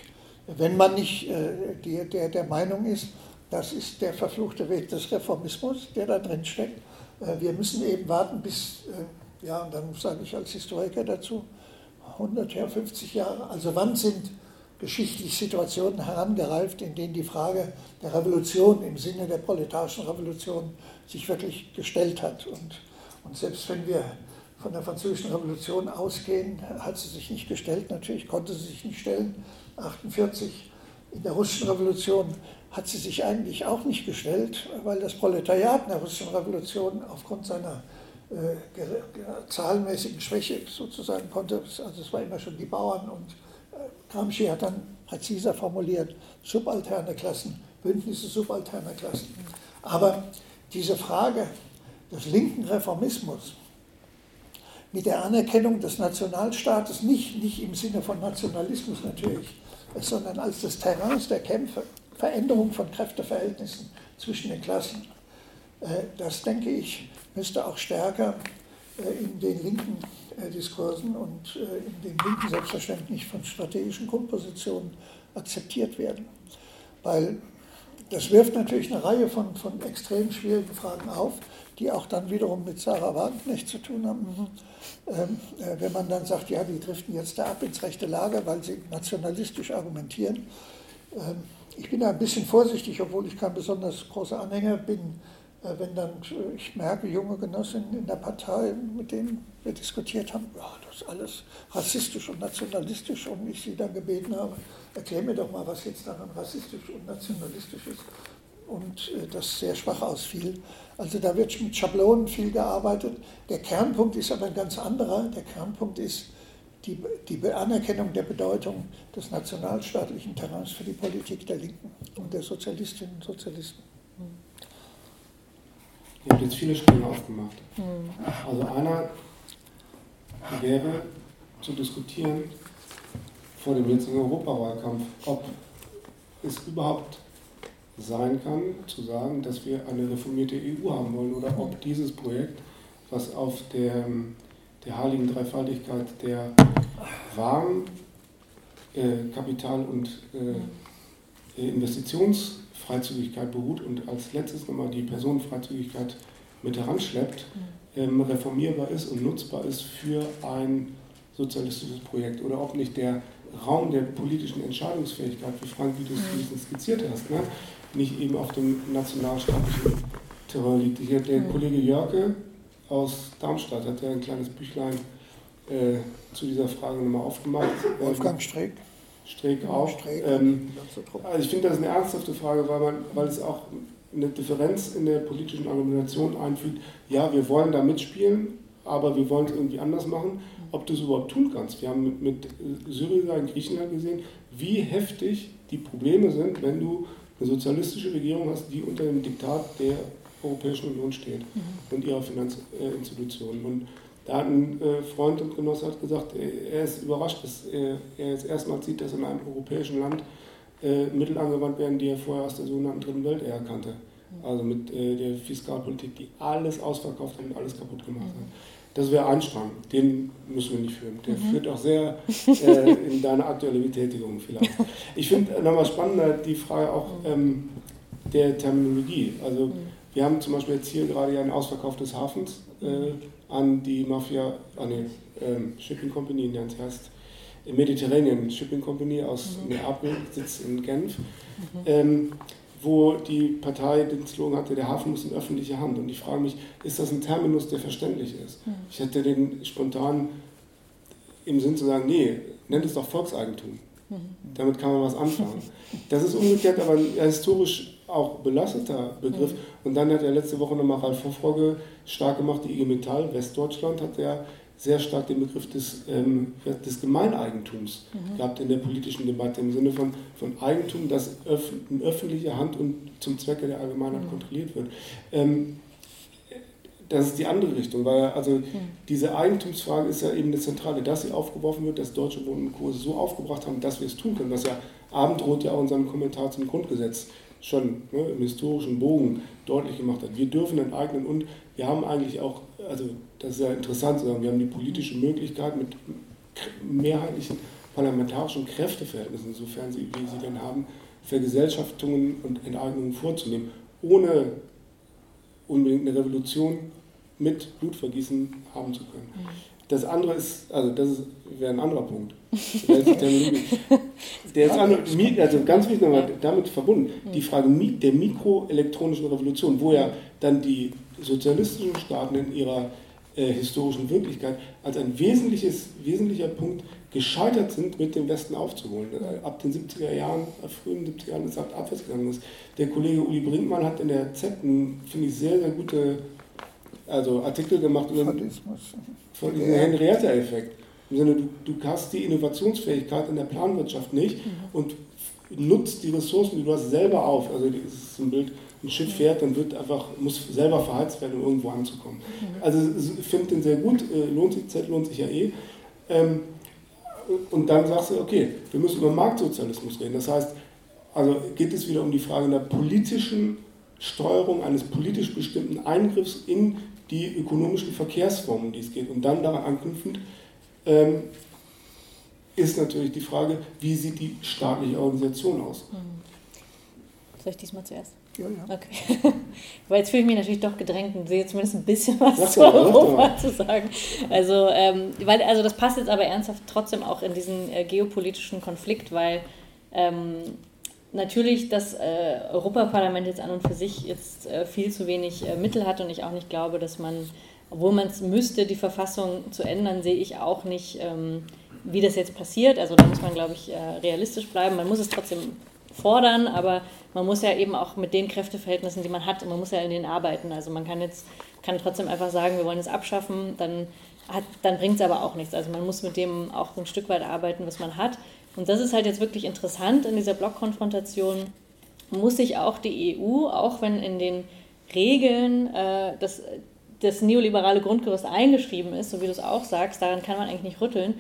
Wenn man nicht äh, die, der, der Meinung ist, das ist der verfluchte Weg des Reformismus, der da drin steckt. Äh, wir müssen eben warten bis, äh, ja, und dann sage ich als Historiker dazu, 100 Jahre, 50 Jahre? Also wann sind geschichtlich Situationen herangereift, in denen die Frage der Revolution im Sinne der proletarischen Revolution sich wirklich gestellt hat? Und, und selbst wenn wir von der französischen Revolution ausgehen, hat sie sich nicht gestellt. Natürlich konnte sie sich nicht stellen. 48 in der russischen Revolution hat sie sich eigentlich auch nicht gestellt, weil das Proletariat in der russischen Revolution aufgrund seiner äh, zahlenmäßigen Schwäche sozusagen konnte, also es war immer schon die Bauern und äh, Gramsci hat dann präziser formuliert, subalterne Klassen, Bündnisse subalterner Klassen. Aber diese Frage des linken Reformismus mit der Anerkennung des Nationalstaates, nicht, nicht im Sinne von Nationalismus natürlich, sondern als des Terrains der Kämpfe, Veränderung von Kräfteverhältnissen zwischen den Klassen, äh, das denke ich, müsste auch stärker äh, in den linken äh, Diskursen und in den linken Selbstverständnis von strategischen Grundpositionen akzeptiert werden. Weil das wirft natürlich eine Reihe von, von extrem schwierigen Fragen auf, die auch dann wiederum mit Sarah Wagenknecht zu tun haben. Mhm. Ähm, äh, wenn man dann sagt, ja, die driften jetzt da ab ins rechte Lager, weil sie nationalistisch argumentieren. Ähm, ich bin da ein bisschen vorsichtig, obwohl ich kein besonders großer Anhänger bin äh, wenn dann, ich merke, junge Genossinnen in der Partei, mit denen wir diskutiert haben, ja, das ist alles rassistisch und nationalistisch und ich sie dann gebeten habe, erklär mir doch mal, was jetzt daran rassistisch und nationalistisch ist und äh, das sehr schwach ausfiel. Also da wird mit Schablonen viel gearbeitet. Der Kernpunkt ist aber ein ganz anderer. Der Kernpunkt ist die, die Anerkennung der Bedeutung des nationalstaatlichen Terrains für die Politik der Linken und der Sozialistinnen und Sozialisten. Ihr habt jetzt viele Sprünge aufgemacht. Mhm. Also einer wäre zu diskutieren vor dem jetzigen Europawahlkampf, ob es überhaupt sein kann, zu sagen, dass wir eine reformierte EU haben wollen oder ob dieses Projekt, was auf der, der heiligen Dreifaltigkeit der Waren, äh, Kapital und äh, Investitions- Freizügigkeit beruht und als letztes nochmal die Personenfreizügigkeit mit heranschleppt, ähm, reformierbar ist und nutzbar ist für ein sozialistisches Projekt oder ob nicht der Raum der politischen Entscheidungsfähigkeit, wie Frank, wie du es skizziert hast, ne, nicht eben auf dem nationalstaatlichen Terror liegt. Hier, der mhm. Kollege Jörke aus Darmstadt hat ja ein kleines Büchlein äh, zu dieser Frage nochmal aufgemacht. Wolfgang Streeck. Streeck auch. Streeck. Ähm, also ich finde das eine ernsthafte Frage, weil, man, weil es auch eine Differenz in der politischen Argumentation einfügt. Ja, wir wollen da mitspielen, aber wir wollen es irgendwie anders machen. Ob du es überhaupt tun kannst. Wir haben mit, mit Syriza in Griechenland gesehen, wie heftig die Probleme sind, wenn du eine sozialistische Regierung hast, die unter dem Diktat der Europäischen Union steht mhm. und ihrer Finanzinstitutionen. Und da hat ein äh, Freund und Genosse hat gesagt, er ist überrascht, dass er jetzt erstmal sieht, dass in einem europäischen Land äh, Mittel angewandt werden, die er vorher aus der sogenannten Dritten Welt eher kannte. Mhm. Also mit äh, der Fiskalpolitik, die alles ausverkauft hat und alles kaputt gemacht hat. Das wäre ein Strang, den müssen wir nicht führen. Der mhm. führt auch sehr äh, in deine aktuelle Betätigung vielleicht. Ich finde nochmal spannender die Frage auch ähm, der Terminologie. Also mhm. Wir haben zum Beispiel jetzt hier gerade ja ein Ausverkauf des Hafens äh, an die Mafia, an die ähm, Shipping Company, die heißt Mediterranean Shipping Company aus mhm. Neapel, sitzt in Genf. Mhm. Ähm, wo die Partei den Slogan hatte, der Hafen muss in öffentliche Hand. Und ich frage mich, ist das ein Terminus, der verständlich ist? Mhm. Ich hätte den spontan im Sinn zu sagen, nee, nennt es doch Volkseigentum. Mhm. Damit kann man was anfangen. Das ist umgekehrt aber ein historisch auch belasteter Begriff. Mhm. Und dann hat er letzte Woche nochmal Ralf Vorfolge stark gemacht, die IG Metall, Westdeutschland hat er sehr stark den Begriff des, ähm, des Gemeineigentums mhm. gehabt in der politischen Debatte, im Sinne von, von Eigentum, das öff in öffentlicher Hand und zum Zwecke der Allgemeinheit mhm. kontrolliert wird. Ähm, das ist die andere Richtung, weil also mhm. diese Eigentumsfrage ist ja eben eine zentrale, dass sie aufgeworfen wird, dass Deutsche Wohnen und Co. so aufgebracht haben, dass wir es tun können, was ja Abendrot ja auch in seinem Kommentar zum Grundgesetz schon ne, im historischen Bogen deutlich gemacht hat. Wir dürfen enteignen und wir haben eigentlich auch, also das ist ja interessant zu sagen, wir haben die politische Möglichkeit mit mehrheitlichen parlamentarischen Kräfteverhältnissen, sofern sie, wie sie denn haben, Vergesellschaftungen und Enteignungen vorzunehmen, ohne unbedingt eine Revolution mit Blutvergießen haben zu können. Das andere ist, also das wäre ein anderer Punkt. Der ist andere, also ganz wichtig nochmal damit verbunden, die Frage der mikroelektronischen Revolution, wo ja dann die sozialistischen Staaten in ihrer äh, historischen Wirklichkeit als ein wesentliches, wesentlicher Punkt gescheitert sind, mit dem Westen aufzuholen. Äh, ab den 70er Jahren, frühen 70er Jahren ist es abwärts gegangen ist. Der Kollege Uli Brinkmann hat in der Z, finde ich, sehr, sehr gute also Artikel gemacht über von diesem Henrietta-Effekt. Im Sinne, du, du hast die Innovationsfähigkeit in der Planwirtschaft nicht mhm. und nutzt die Ressourcen, die du hast, selber auf. Also das ist ein Bild, ein Schiff fährt, dann wird einfach, muss selber verheizt werden, um irgendwo anzukommen. Mhm. Also ich finde den sehr gut, äh, lohnt sich, Z lohnt sich ja eh. Ähm, und dann sagst du, okay, wir müssen über Marktsozialismus reden. Das heißt, also geht es wieder um die Frage der politischen Steuerung eines politisch bestimmten Eingriffs in die ökonomischen Verkehrsformen, die es geht. Und dann daran anknüpfend ähm, ist natürlich die Frage, wie sieht die staatliche Organisation aus? Mhm. Soll ich diesmal zuerst? Ja, ja. Okay. Weil jetzt fühle ich mich natürlich doch gedrängt und sehe zumindest ein bisschen was Ach, zu ja, Europa zu sagen. Also, ähm, weil, also das passt jetzt aber ernsthaft trotzdem auch in diesen äh, geopolitischen Konflikt, weil ähm, natürlich das äh, Europaparlament jetzt an und für sich jetzt äh, viel zu wenig äh, Mittel hat und ich auch nicht glaube, dass man, obwohl man es müsste, die Verfassung zu ändern, sehe ich auch nicht, ähm, wie das jetzt passiert. Also da muss man, glaube ich, äh, realistisch bleiben. Man muss es trotzdem fordern, aber man muss ja eben auch mit den Kräfteverhältnissen, die man hat, man muss ja in denen arbeiten. Also man kann jetzt kann trotzdem einfach sagen, wir wollen es abschaffen, dann, dann bringt es aber auch nichts. Also man muss mit dem auch ein Stück weit arbeiten, was man hat. Und das ist halt jetzt wirklich interessant in dieser Blockkonfrontation. Muss sich auch die EU, auch wenn in den Regeln äh, das, das neoliberale Grundgerüst eingeschrieben ist, so wie du es auch sagst, daran kann man eigentlich nicht rütteln,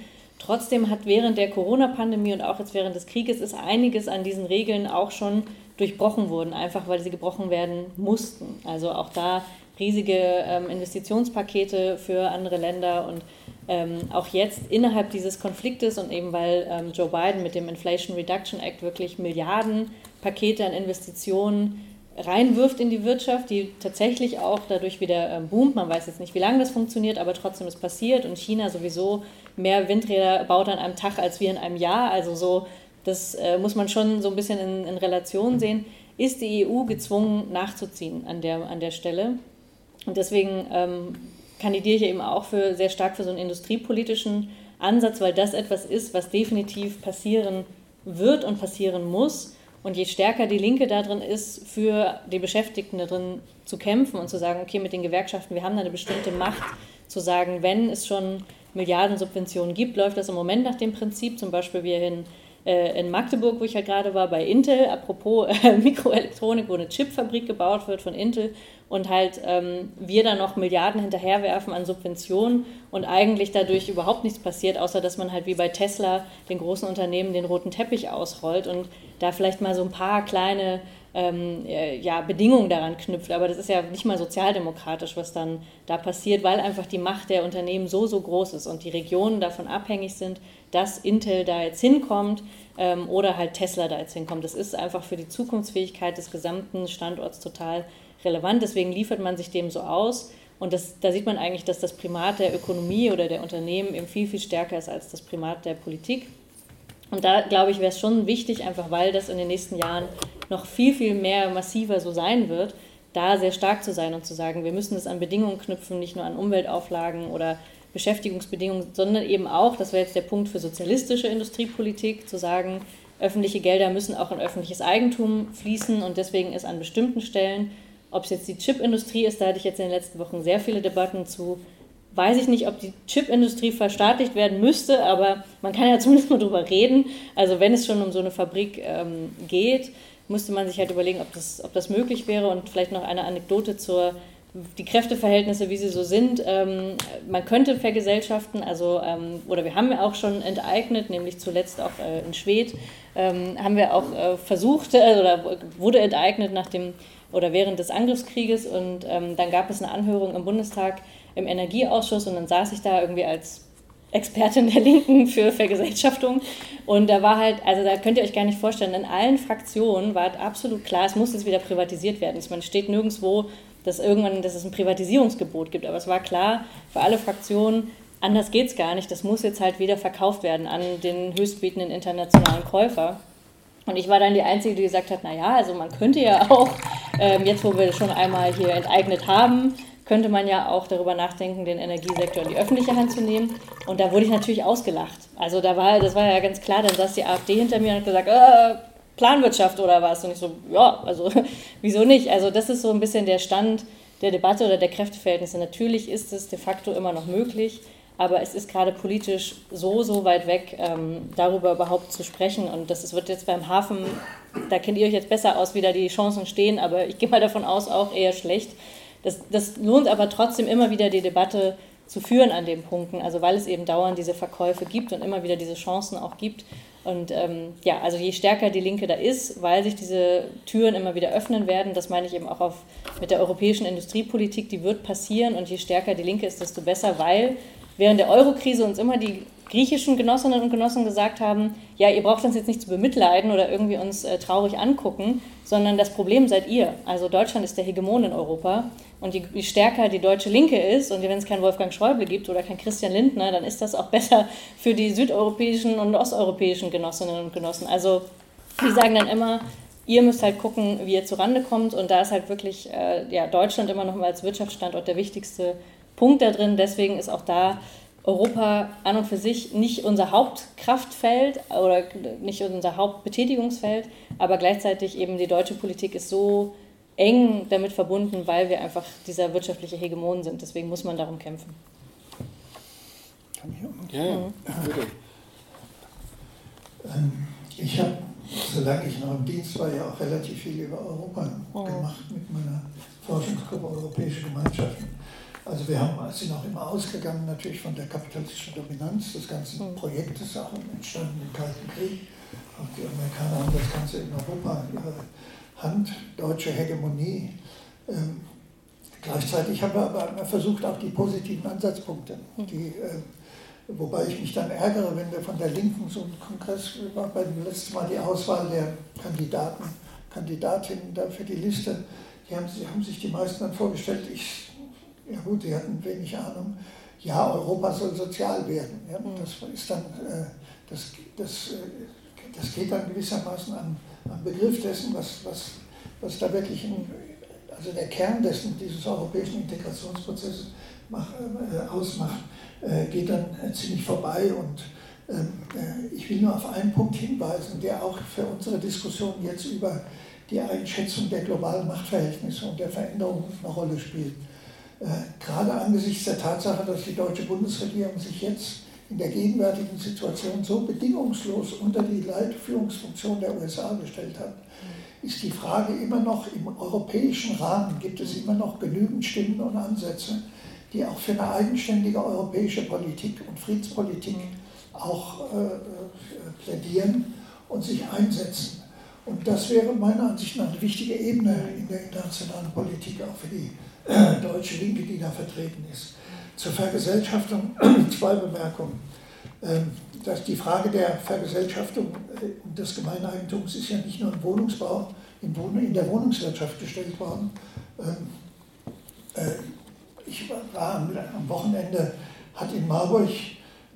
Trotzdem hat während der Corona-Pandemie und auch jetzt während des Krieges ist einiges an diesen Regeln auch schon durchbrochen worden, einfach weil sie gebrochen werden mussten. Also auch da riesige ähm, Investitionspakete für andere Länder und ähm, auch jetzt innerhalb dieses Konfliktes und eben weil ähm, Joe Biden mit dem Inflation Reduction Act wirklich Milliardenpakete an Investitionen reinwirft in die Wirtschaft, die tatsächlich auch dadurch wieder ähm, boomt. Man weiß jetzt nicht, wie lange das funktioniert, aber trotzdem ist passiert und China sowieso mehr Windräder baut an einem Tag als wir in einem Jahr. Also so, das äh, muss man schon so ein bisschen in, in Relation sehen. Ist die EU gezwungen nachzuziehen an der, an der Stelle? Und deswegen ähm, kandidiere ich eben auch für sehr stark für so einen industriepolitischen Ansatz, weil das etwas ist, was definitiv passieren wird und passieren muss. Und je stärker die Linke da drin ist, für die Beschäftigten da drin zu kämpfen und zu sagen, okay, mit den Gewerkschaften, wir haben da eine bestimmte Macht, zu sagen, wenn es schon Milliardensubventionen gibt, läuft das im Moment nach dem Prinzip, zum Beispiel wir in, in Magdeburg, wo ich ja gerade war, bei Intel, apropos äh, Mikroelektronik, wo eine Chipfabrik gebaut wird von Intel und halt ähm, wir dann noch Milliarden hinterherwerfen an Subventionen und eigentlich dadurch überhaupt nichts passiert, außer dass man halt wie bei Tesla den großen Unternehmen den roten Teppich ausrollt und da vielleicht mal so ein paar kleine ähm, äh, ja, Bedingungen daran knüpft. Aber das ist ja nicht mal sozialdemokratisch, was dann da passiert, weil einfach die Macht der Unternehmen so, so groß ist und die Regionen davon abhängig sind, dass Intel da jetzt hinkommt ähm, oder halt Tesla da jetzt hinkommt. Das ist einfach für die Zukunftsfähigkeit des gesamten Standorts total relevant. Deswegen liefert man sich dem so aus. Und das, da sieht man eigentlich, dass das Primat der Ökonomie oder der Unternehmen eben viel, viel stärker ist als das Primat der Politik. Und da, glaube ich, wäre es schon wichtig, einfach weil das in den nächsten Jahren noch viel, viel mehr massiver so sein wird, da sehr stark zu sein und zu sagen, wir müssen es an Bedingungen knüpfen, nicht nur an Umweltauflagen oder Beschäftigungsbedingungen, sondern eben auch, das wäre jetzt der Punkt für sozialistische Industriepolitik, zu sagen, öffentliche Gelder müssen auch in öffentliches Eigentum fließen und deswegen ist an bestimmten Stellen ob es jetzt die Chipindustrie ist, da hatte ich jetzt in den letzten Wochen sehr viele Debatten zu. Weiß ich nicht, ob die Chipindustrie verstaatlicht werden müsste, aber man kann ja zumindest mal drüber reden. Also wenn es schon um so eine Fabrik ähm, geht, müsste man sich halt überlegen, ob das, ob das möglich wäre. Und vielleicht noch eine Anekdote zur die Kräfteverhältnisse, wie sie so sind. Ähm, man könnte vergesellschaften, also ähm, oder wir haben ja auch schon enteignet, nämlich zuletzt auch äh, in Schwedt, ähm, haben wir auch äh, versucht äh, oder wurde enteignet nach dem oder während des Angriffskrieges und ähm, dann gab es eine Anhörung im Bundestag im Energieausschuss und dann saß ich da irgendwie als Expertin der Linken für Vergesellschaftung. Und da war halt, also da könnt ihr euch gar nicht vorstellen, in allen Fraktionen war absolut klar, es muss jetzt wieder privatisiert werden. Man steht nirgendwo, dass irgendwann, dass es ein Privatisierungsgebot gibt. Aber es war klar für alle Fraktionen, anders geht es gar nicht. Das muss jetzt halt wieder verkauft werden an den höchstbietenden internationalen Käufer. Und ich war dann die Einzige, die gesagt hat, naja, also man könnte ja auch, ähm, jetzt wo wir schon einmal hier enteignet haben, könnte man ja auch darüber nachdenken, den Energiesektor in die öffentliche Hand zu nehmen. Und da wurde ich natürlich ausgelacht. Also da war, das war ja ganz klar, dann saß die AfD hinter mir und hat gesagt, äh, Planwirtschaft oder was? Und ich so, ja, also wieso nicht? Also das ist so ein bisschen der Stand der Debatte oder der Kräfteverhältnisse. Natürlich ist es de facto immer noch möglich, aber es ist gerade politisch so, so weit weg, ähm, darüber überhaupt zu sprechen. Und das wird jetzt beim Hafen, da kennt ihr euch jetzt besser aus, wie da die Chancen stehen, aber ich gehe mal davon aus, auch eher schlecht. Das, das lohnt aber trotzdem immer wieder die Debatte zu führen an den Punkten, also weil es eben dauernd diese Verkäufe gibt und immer wieder diese Chancen auch gibt. Und ähm, ja, also je stärker die Linke da ist, weil sich diese Türen immer wieder öffnen werden, das meine ich eben auch auf, mit der europäischen Industriepolitik, die wird passieren und je stärker die Linke ist, desto besser, weil während der Eurokrise uns immer die griechischen Genossinnen und Genossen gesagt haben, ja, ihr braucht uns jetzt nicht zu bemitleiden oder irgendwie uns äh, traurig angucken, sondern das Problem seid ihr. Also Deutschland ist der Hegemon in Europa und je, je stärker die deutsche Linke ist und wenn es keinen Wolfgang Schäuble gibt oder keinen Christian Lindner, dann ist das auch besser für die südeuropäischen und osteuropäischen Genossinnen und Genossen. Also die sagen dann immer, ihr müsst halt gucken, wie ihr zurande kommt und da ist halt wirklich äh, ja, Deutschland immer noch mal als Wirtschaftsstandort der wichtigste Punkt da drin. Deswegen ist auch da Europa an und für sich nicht unser Hauptkraftfeld oder nicht unser Hauptbetätigungsfeld, aber gleichzeitig eben die deutsche Politik ist so eng damit verbunden, weil wir einfach dieser wirtschaftliche Hegemon sind. Deswegen muss man darum kämpfen. Auch? Ja, mhm. bitte. Ähm, ich habe, solange ich noch im Dienst war, ja auch relativ viel über Europa mhm. gemacht mit meiner Forschungsgruppe Europäische Gemeinschaften. Also wir haben, sind auch immer ausgegangen natürlich von der kapitalistischen Dominanz des ganzen mhm. Projektes, auch entstanden im Kalten Krieg. Auch die Amerikaner haben das Ganze in Europa in ihre Hand, deutsche Hegemonie. Ähm, gleichzeitig haben wir aber versucht, auch die positiven Ansatzpunkte, hm. die, äh, wobei ich mich dann ärgere, wenn wir von der Linken so einen Kongress, war beim letzten Mal die Auswahl der Kandidaten Kandidatinnen da für die Liste, die haben, haben sich die meisten dann vorgestellt, ich, ja gut, die hatten wenig Ahnung, ja, Europa soll sozial werden. Ja, mhm. das ist dann, äh, das, das, äh, das geht dann gewissermaßen am, am Begriff dessen, was, was, was da wirklich ein, also der Kern dessen, dieses europäischen Integrationsprozesses mach, äh, ausmacht, äh, geht dann ziemlich vorbei und ähm, äh, ich will nur auf einen Punkt hinweisen, der auch für unsere Diskussion jetzt über die Einschätzung der globalen Machtverhältnisse und der Veränderungen eine Rolle spielt. Äh, gerade angesichts der Tatsache, dass die deutsche Bundesregierung sich jetzt in der gegenwärtigen Situation so bedingungslos unter die Leitführungsfunktion der USA gestellt hat, ist die Frage immer noch im europäischen Rahmen, gibt es immer noch genügend Stimmen und Ansätze, die auch für eine eigenständige europäische Politik und Friedenspolitik auch äh, äh, plädieren und sich einsetzen. Und das wäre meiner Ansicht nach eine wichtige Ebene in der internationalen Politik, auch für die deutsche Linke, die da vertreten ist. Zur Vergesellschaftung zwei Bemerkungen. Ähm, dass die Frage der Vergesellschaftung äh, des Gemeineigentums ist ja nicht nur im Wohnungsbau, in der Wohnungswirtschaft gestellt worden. Ähm, äh, ich war am Wochenende, hat in Marburg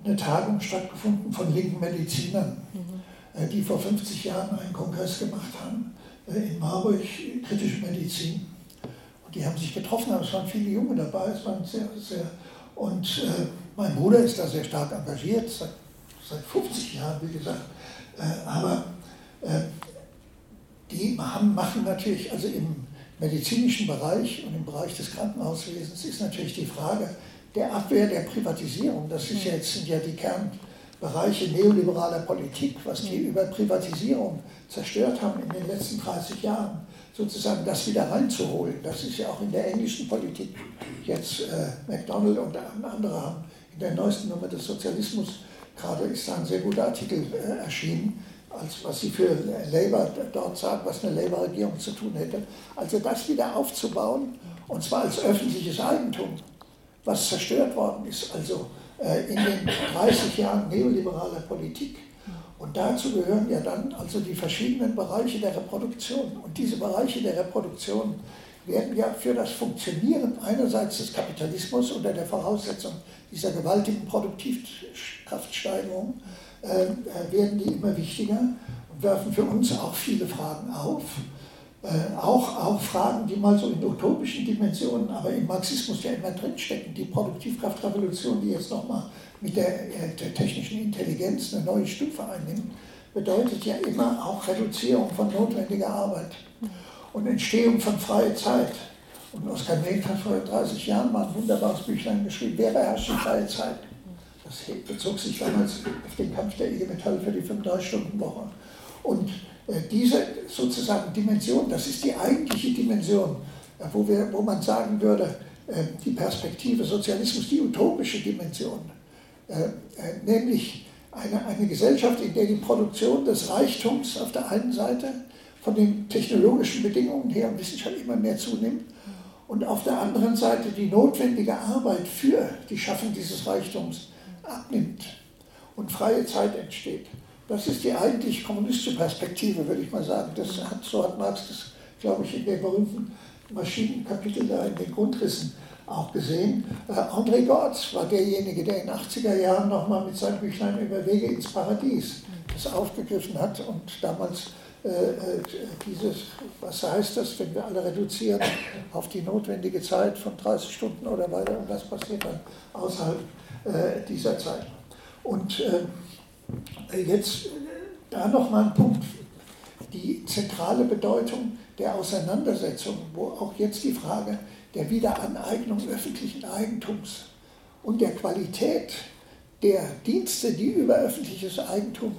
eine Tagung stattgefunden von linken Medizinern, mhm. die vor 50 Jahren einen Kongress gemacht haben in Marburg, kritische Medizin. Die haben sich getroffen, aber es waren viele Junge dabei, es waren sehr, sehr. Und äh, mein Bruder ist da sehr stark engagiert, seit, seit 50 Jahren, wie gesagt. Äh, aber äh, die haben, machen natürlich, also im medizinischen Bereich und im Bereich des Krankenhauswesens ist natürlich die Frage der Abwehr der Privatisierung. Das ist jetzt, sind ja die Kernbereiche neoliberaler Politik, was die über Privatisierung zerstört haben in den letzten 30 Jahren sozusagen das wieder reinzuholen. Das ist ja auch in der englischen Politik. Jetzt äh, McDonald und andere haben in der neuesten Nummer des Sozialismus gerade ist da ein sehr guter Artikel äh, erschienen, als was sie für Labour dort sagen, was eine Labour-Regierung zu tun hätte. Also das wieder aufzubauen, und zwar als öffentliches Eigentum, was zerstört worden ist, also äh, in den 30 Jahren neoliberaler Politik und dazu gehören ja dann also die verschiedenen Bereiche der Reproduktion. Und diese Bereiche der Reproduktion werden ja für das Funktionieren einerseits des Kapitalismus unter der Voraussetzung dieser gewaltigen Produktivkraftsteigerung, äh, äh, werden die immer wichtiger und werfen für uns auch viele Fragen auf. Äh, auch, auch Fragen, die mal so in utopischen Dimensionen, aber im Marxismus ja immer drinstecken. Die Produktivkraftrevolution, die jetzt nochmal mit der, äh, der technischen Intelligenz eine neue Stufe einnimmt, bedeutet ja immer auch Reduzierung von notwendiger Arbeit und Entstehung von freier Zeit. Und Oskar Wendt hat vor 30 Jahren mal ein wunderbares Büchlein geschrieben, wer beherrscht die freie Zeit? Das bezog sich damals auf den Kampf der IG Metall für die 35-Stunden-Woche. Und äh, diese sozusagen Dimension, das ist die eigentliche Dimension, äh, wo, wir, wo man sagen würde, die Perspektive Sozialismus, die utopische Dimension. Äh, äh, nämlich eine, eine Gesellschaft, in der die Produktion des Reichtums auf der einen Seite von den technologischen Bedingungen her und Wissenschaft immer mehr zunimmt und auf der anderen Seite die notwendige Arbeit für die Schaffung dieses Reichtums abnimmt und freie Zeit entsteht. Das ist die eigentlich kommunistische Perspektive, würde ich mal sagen. Das hat, so hat Marx das, glaube ich, in dem berühmten Maschinenkapitel da in den Grundrissen auch gesehen. Äh, André Gortz war derjenige, der in den 80er Jahren nochmal mit seinem Büchlein über Wege ins Paradies das aufgegriffen hat und damals äh, äh, dieses, was heißt das, wenn wir alle reduzieren auf die notwendige Zeit von 30 Stunden oder weiter und das passiert dann außerhalb äh, dieser Zeit. Und äh, jetzt äh, da nochmal ein Punkt, die zentrale Bedeutung der Auseinandersetzung, wo auch jetzt die Frage der Wiederaneignung öffentlichen Eigentums und der Qualität der Dienste, die über öffentliches Eigentum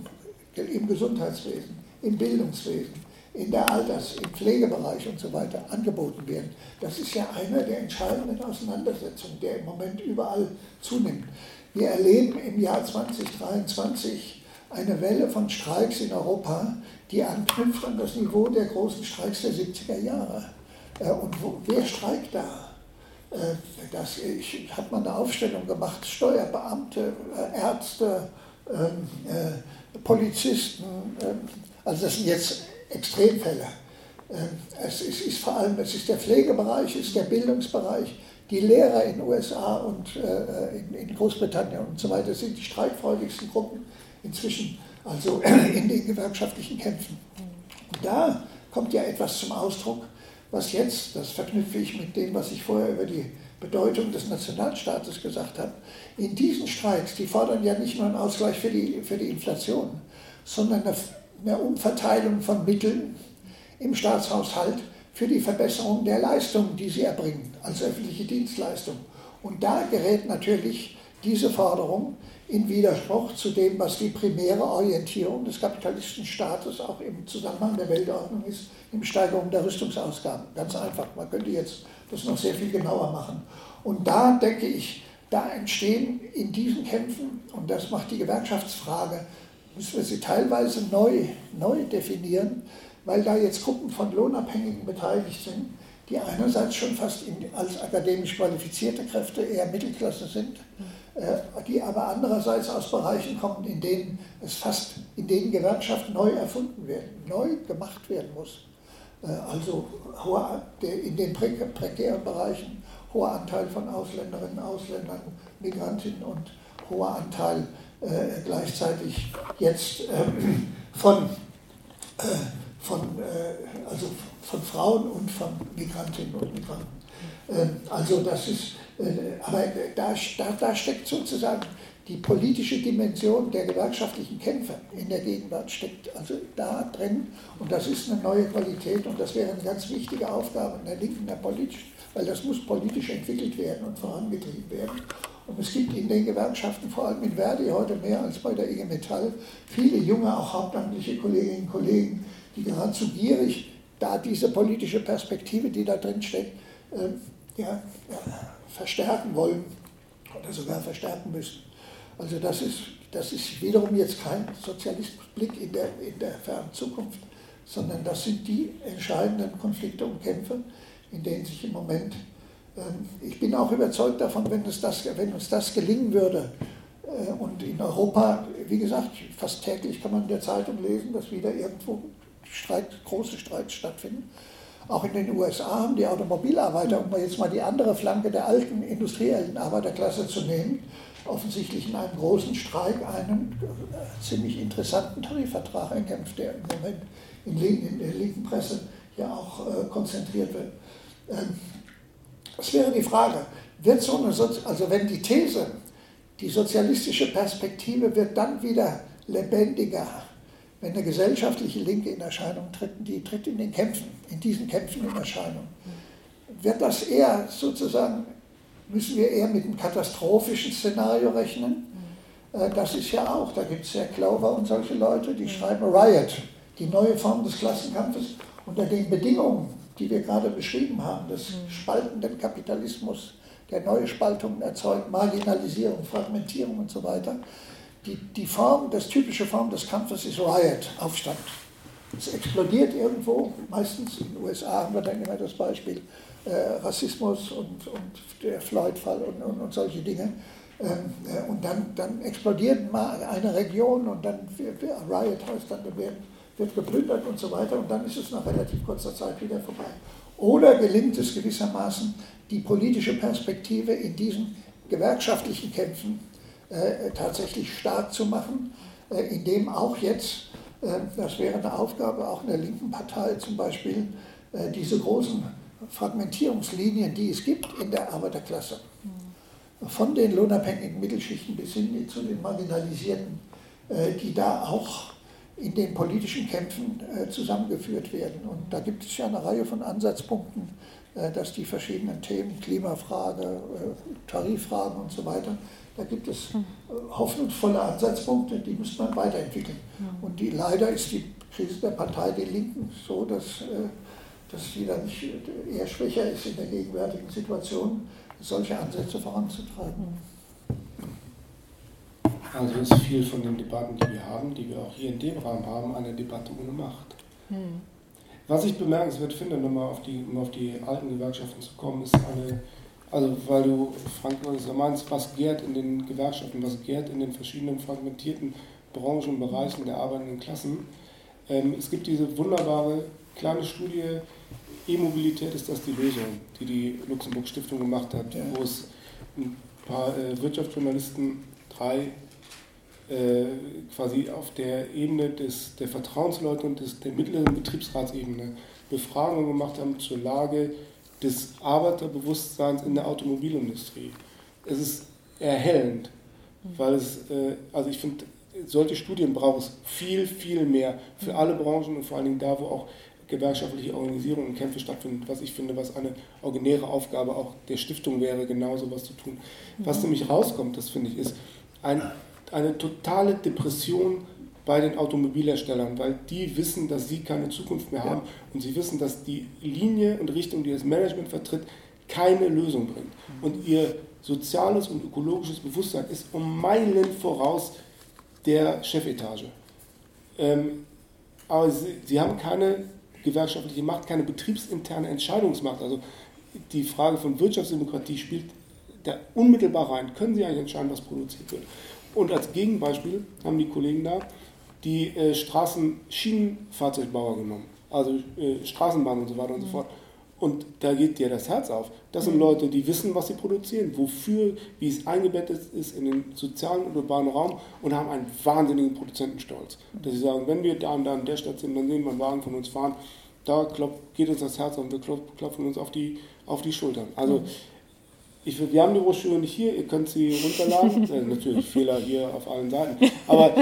im Gesundheitswesen, im Bildungswesen, in der Alters-, im Pflegebereich und so weiter angeboten werden. Das ist ja eine der entscheidenden Auseinandersetzungen, der im Moment überall zunimmt. Wir erleben im Jahr 2023 eine Welle von Streiks in Europa, die anknüpft an das Niveau der großen Streiks der 70er Jahre. Äh, und wo, wer streikt da? Äh, das ich, hat man eine Aufstellung gemacht, Steuerbeamte, äh, Ärzte, ähm, Polizisten, ähm, also das sind jetzt Extremfälle. Es ist, ist, vor allem es ist der Pflegebereich, es ist der Bildungsbereich, die Lehrer in den USA und in, in Großbritannien und so weiter sind die streikfreudigsten Gruppen inzwischen, also in den gewerkschaftlichen Kämpfen. Und da kommt ja etwas zum Ausdruck, was jetzt, das verknüpfe ich mit dem, was ich vorher über die Bedeutung des Nationalstaates gesagt habe, in diesen Streiks, die fordern ja nicht nur einen Ausgleich für die, für die Inflation, sondern eine, eine Umverteilung von Mitteln im Staatshaushalt für die Verbesserung der Leistungen, die sie erbringen als öffentliche Dienstleistung. Und da gerät natürlich diese Forderung in Widerspruch zu dem, was die primäre Orientierung des kapitalistischen Staates auch im Zusammenhang der Weltordnung ist, in Steigerung der Rüstungsausgaben. Ganz einfach. Man könnte jetzt das noch sehr viel genauer machen. Und da denke ich, da entstehen in diesen Kämpfen, und das macht die Gewerkschaftsfrage, müssen wir sie teilweise neu, neu definieren, weil da jetzt Gruppen von Lohnabhängigen beteiligt sind, die einerseits schon fast in, als akademisch qualifizierte Kräfte eher Mittelklasse sind, die aber andererseits aus Bereichen kommen, in denen es fast, in denen Gewerkschaft neu erfunden werden, neu gemacht werden muss. Äh, also in den prekären Bereichen hoher Anteil von Ausländerinnen, Ausländern, Migrantinnen und hoher Anteil äh, gleichzeitig jetzt von, äh, von, äh, also von Frauen und von Migrantinnen und Migranten. Ähm, also das ist, äh, aber da, da, da steckt sozusagen die politische Dimension der gewerkschaftlichen Kämpfe in der Gegenwart steckt also da drin und das ist eine neue Qualität und das wäre eine ganz wichtige Aufgabe in der Linken, der politisch, weil das muss politisch entwickelt werden und vorangetrieben werden. Und es gibt in den Gewerkschaften, vor allem in Verdi heute mehr als bei der IG Metall, viele junge, auch hauptamtliche Kolleginnen und Kollegen, die geradezu gierig da diese politische Perspektive, die da drin steckt, äh, ja, ja, verstärken wollen oder sogar verstärken müssen. Also das ist, das ist wiederum jetzt kein Sozialismusblick in der, in der fernen Zukunft, sondern das sind die entscheidenden Konflikte und Kämpfe, in denen sich im Moment, ähm, ich bin auch überzeugt davon, wenn, es das, wenn uns das gelingen würde, äh, und in Europa, wie gesagt, fast täglich kann man in der Zeitung lesen, dass wieder irgendwo Streit, große Streits stattfinden. Auch in den USA haben die Automobilarbeiter, um jetzt mal die andere Flanke der alten industriellen Arbeiterklasse zu nehmen, offensichtlich in einem großen Streik einen äh, ziemlich interessanten Tarifvertrag erkämpft, der im Moment in, der linken Presse ja auch äh, konzentriert wird. Ähm, das wäre die Frage, wird so eine, Sozi also wenn die These, die sozialistische Perspektive wird dann wieder lebendiger, wenn eine gesellschaftliche Linke in Erscheinung tritt, die tritt in den Kämpfen, in diesen Kämpfen in Erscheinung, wird das eher sozusagen müssen wir eher mit einem katastrophischen Szenario rechnen. Äh, das ist ja auch, da gibt es ja Clover und solche Leute, die schreiben Riot, die neue Form des Klassenkampfes unter den Bedingungen, die wir gerade beschrieben haben, des spaltenden Kapitalismus, der neue Spaltungen erzeugt, Marginalisierung, Fragmentierung und so weiter. Die, die Form, das typische Form des Kampfes ist Riot, Aufstand. Es explodiert irgendwo, meistens in den USA haben wir dann immer das Beispiel, äh, Rassismus und, und der Floyd-Fall und, und, und, solche Dinge. Ähm, äh, und dann, dann explodiert mal eine Region und dann wird, Riot heißt dann, wird, wird geplündert und so weiter und dann ist es nach relativ kurzer Zeit wieder vorbei. Oder gelingt es gewissermaßen, die politische Perspektive in diesen gewerkschaftlichen Kämpfen äh, tatsächlich stark zu machen, äh, indem auch jetzt, äh, das wäre eine Aufgabe auch in der linken Partei zum Beispiel, äh, diese großen Fragmentierungslinien, die es gibt in der Arbeiterklasse, von den lohnabhängigen Mittelschichten bis hin zu den Marginalisierten, äh, die da auch in den politischen Kämpfen zusammengeführt werden. Und da gibt es ja eine Reihe von Ansatzpunkten, dass die verschiedenen Themen, Klimafrage, Tariffragen und so weiter, da gibt es hoffnungsvolle Ansatzpunkte, die muss man weiterentwickeln. Und die, leider ist die Krise der Partei Die Linken so, dass dass sie dann nicht eher schwächer ist in der gegenwärtigen Situation, solche Ansätze voranzutreiben. Also ist viel von den Debatten, die wir haben, die wir auch hier in dem Rahmen haben, eine Debatte ohne Macht. Hm. Was ich bemerkenswert finde, nochmal auf die, um auf die alten Gewerkschaften zu kommen, ist eine, also weil du, Frank, meinst, was gärt in den Gewerkschaften, was gärt in den verschiedenen fragmentierten Branchen und Bereichen der arbeitenden Klassen. Ähm, es gibt diese wunderbare kleine Studie, E-Mobilität ist das die Lösung, die die Luxemburg Stiftung gemacht hat, ja. wo es ein paar äh, Wirtschaftsjournalisten, drei äh, quasi auf der Ebene des, der Vertrauensleute und des, der mittleren Betriebsratsebene Befragungen gemacht haben zur Lage des Arbeiterbewusstseins in der Automobilindustrie. Es ist erhellend, weil es, äh, also ich finde, solche Studien braucht es viel, viel mehr für alle Branchen und vor allen Dingen da, wo auch gewerkschaftliche Organisierung und Kämpfe stattfinden, was ich finde, was eine originäre Aufgabe auch der Stiftung wäre, genau was zu tun. Was mhm. nämlich rauskommt, das finde ich, ist ein, eine totale Depression bei den Automobilherstellern, weil die wissen, dass sie keine Zukunft mehr haben und sie wissen, dass die Linie und Richtung, die das Management vertritt, keine Lösung bringt. Und ihr soziales und ökologisches Bewusstsein ist um Meilen voraus der Chefetage. Ähm, aber sie, sie haben keine gewerkschaftliche Macht, keine betriebsinterne Entscheidungsmacht. Also die Frage von Wirtschaftsdemokratie spielt da unmittelbar rein. Können Sie eigentlich entscheiden, was produziert wird? Und als Gegenbeispiel haben die Kollegen da die äh, Straßenschienenfahrzeugbauer genommen, also äh, Straßenbahnen und so weiter und so mhm. fort. Und da geht dir das Herz auf. Das sind mhm. Leute, die wissen, was sie produzieren, wofür, wie es eingebettet ist in den sozialen und urbanen Raum und haben einen wahnsinnigen Produzentenstolz. Dass sie sagen, wenn wir da und da an der Stadt sind, dann sehen wir einen Wagen von uns fahren, da klopft, geht uns das Herz auf und wir klopfen uns auf die, auf die Schultern. Also mhm. Ich, wir haben die Broschüre nicht hier, ihr könnt sie runterladen. äh, natürlich Fehler hier auf allen Seiten. Aber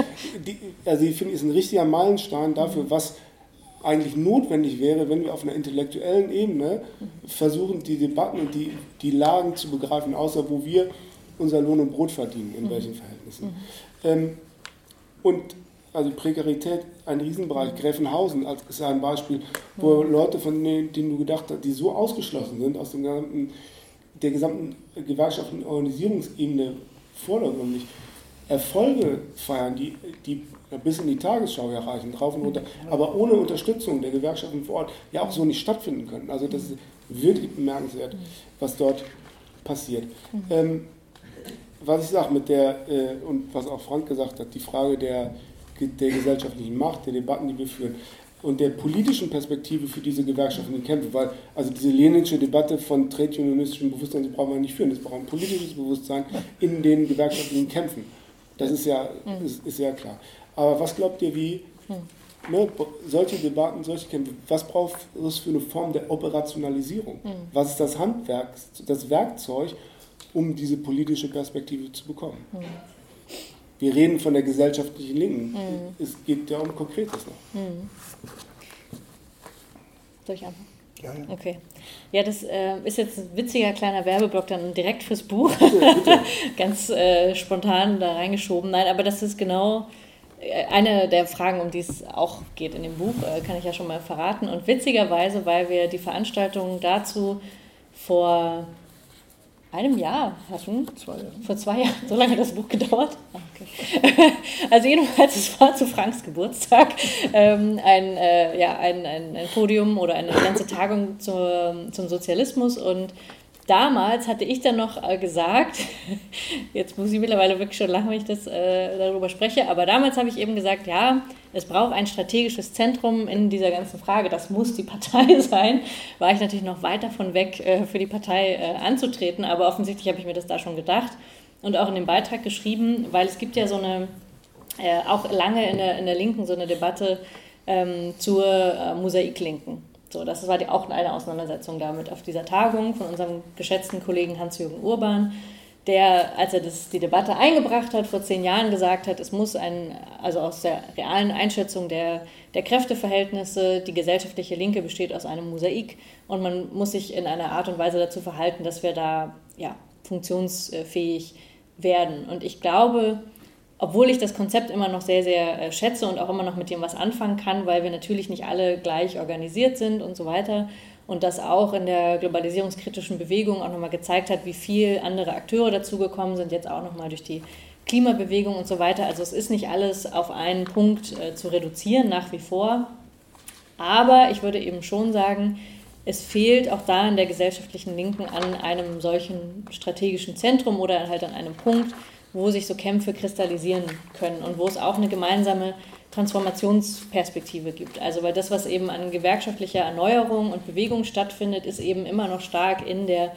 die, also ich finde, es ist ein richtiger Meilenstein dafür, was eigentlich notwendig wäre, wenn wir auf einer intellektuellen Ebene versuchen, die Debatten und die, die Lagen zu begreifen, außer wo wir unser Lohn und Brot verdienen, in mhm. welchen Verhältnissen. Mhm. Ähm, und also Prekarität, ein Riesenbereich, mhm. Gräfenhausen als ist ein Beispiel, wo mhm. Leute, von denen, denen du gedacht hast, die so ausgeschlossen sind aus dem gesamten der gesamten gewerkschaftlichen Organisierungsebene vordergründig Erfolge feiern, die, die bis in die Tagesschau erreichen, drauf und runter, aber ohne Unterstützung der Gewerkschaften vor Ort ja auch so nicht stattfinden können. Also das ist wirklich bemerkenswert, was dort passiert. Ähm, was ich sage mit der, äh, und was auch Frank gesagt hat, die Frage der, der gesellschaftlichen Macht, der Debatten, die wir führen und der politischen Perspektive für diese gewerkschaftlichen Kämpfe, weil also diese leninische Debatte von tretunionistischem Bewusstsein, die brauchen wir nicht führen, das braucht ein politisches Bewusstsein in den gewerkschaftlichen Kämpfen. Das ist ja, mhm. ist, ist ja klar. Aber was glaubt ihr, wie mhm. ne, solche Debatten, solche Kämpfe, was braucht es für eine Form der Operationalisierung? Mhm. Was ist das Handwerk, das Werkzeug, um diese politische Perspektive zu bekommen? Wir reden von der gesellschaftlichen Linken. Es geht ja um Konkretes noch. Soll ich anfangen? Ja, ja. Okay. Ja, das äh, ist jetzt ein witziger kleiner Werbeblock dann direkt fürs Buch. Bitte, bitte. Ganz äh, spontan da reingeschoben. Nein, aber das ist genau äh, eine der Fragen, um die es auch geht in dem Buch, äh, kann ich ja schon mal verraten. Und witzigerweise, weil wir die Veranstaltung dazu vor einem Jahr hatten. Zwei Jahre. Vor zwei Jahren. So lange hat das Buch gedauert. Okay. Also jedenfalls, es war zu Franks Geburtstag ähm, ein, äh, ja, ein, ein, ein, Podium oder eine ganze Tagung zur, zum Sozialismus und damals hatte ich dann noch äh, gesagt, jetzt muss ich mittlerweile wirklich schon lachen, wenn ich das äh, darüber spreche, aber damals habe ich eben gesagt, ja, es braucht ein strategisches Zentrum in dieser ganzen Frage, das muss die Partei sein. War ich natürlich noch weit davon weg, äh, für die Partei äh, anzutreten, aber offensichtlich habe ich mir das da schon gedacht und auch in dem Beitrag geschrieben, weil es gibt ja so eine, äh, auch lange in der, in der Linken so eine Debatte ähm, zur äh, Mosaiklinken. So, das war auch eine Auseinandersetzung damit auf dieser Tagung von unserem geschätzten Kollegen Hans-Jürgen Urban, der, als er das, die Debatte eingebracht hat, vor zehn Jahren gesagt hat, es muss ein, also aus der realen Einschätzung der, der Kräfteverhältnisse, die gesellschaftliche Linke besteht aus einem Mosaik und man muss sich in einer Art und Weise dazu verhalten, dass wir da ja, funktionsfähig werden. Und ich glaube, obwohl ich das Konzept immer noch sehr, sehr äh, schätze und auch immer noch mit dem was anfangen kann, weil wir natürlich nicht alle gleich organisiert sind und so weiter. Und das auch in der globalisierungskritischen Bewegung auch nochmal gezeigt hat, wie viel andere Akteure dazugekommen sind, jetzt auch nochmal durch die Klimabewegung und so weiter. Also es ist nicht alles auf einen Punkt äh, zu reduzieren, nach wie vor. Aber ich würde eben schon sagen, es fehlt auch da in der gesellschaftlichen Linken an einem solchen strategischen Zentrum oder halt an einem Punkt, wo sich so Kämpfe kristallisieren können und wo es auch eine gemeinsame Transformationsperspektive gibt. Also weil das, was eben an gewerkschaftlicher Erneuerung und Bewegung stattfindet, ist eben immer noch stark in der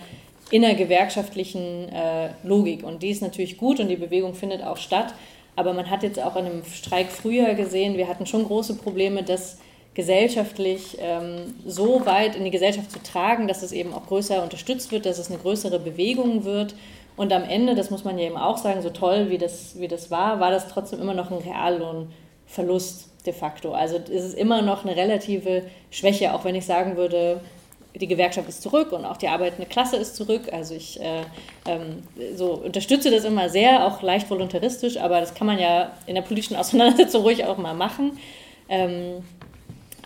innergewerkschaftlichen äh, Logik. Und die ist natürlich gut und die Bewegung findet auch statt. Aber man hat jetzt auch in einem Streik früher gesehen, wir hatten schon große Probleme, das gesellschaftlich ähm, so weit in die Gesellschaft zu tragen, dass es eben auch größer unterstützt wird, dass es eine größere Bewegung wird. Und am Ende, das muss man ja eben auch sagen, so toll wie das, wie das war, war das trotzdem immer noch ein Reallohnverlust de facto. Also es ist immer noch eine relative Schwäche, auch wenn ich sagen würde, die Gewerkschaft ist zurück und auch die arbeitende Klasse ist zurück. Also ich äh, ähm, so unterstütze das immer sehr, auch leicht voluntaristisch, aber das kann man ja in der politischen Auseinandersetzung ruhig auch mal machen. Ähm,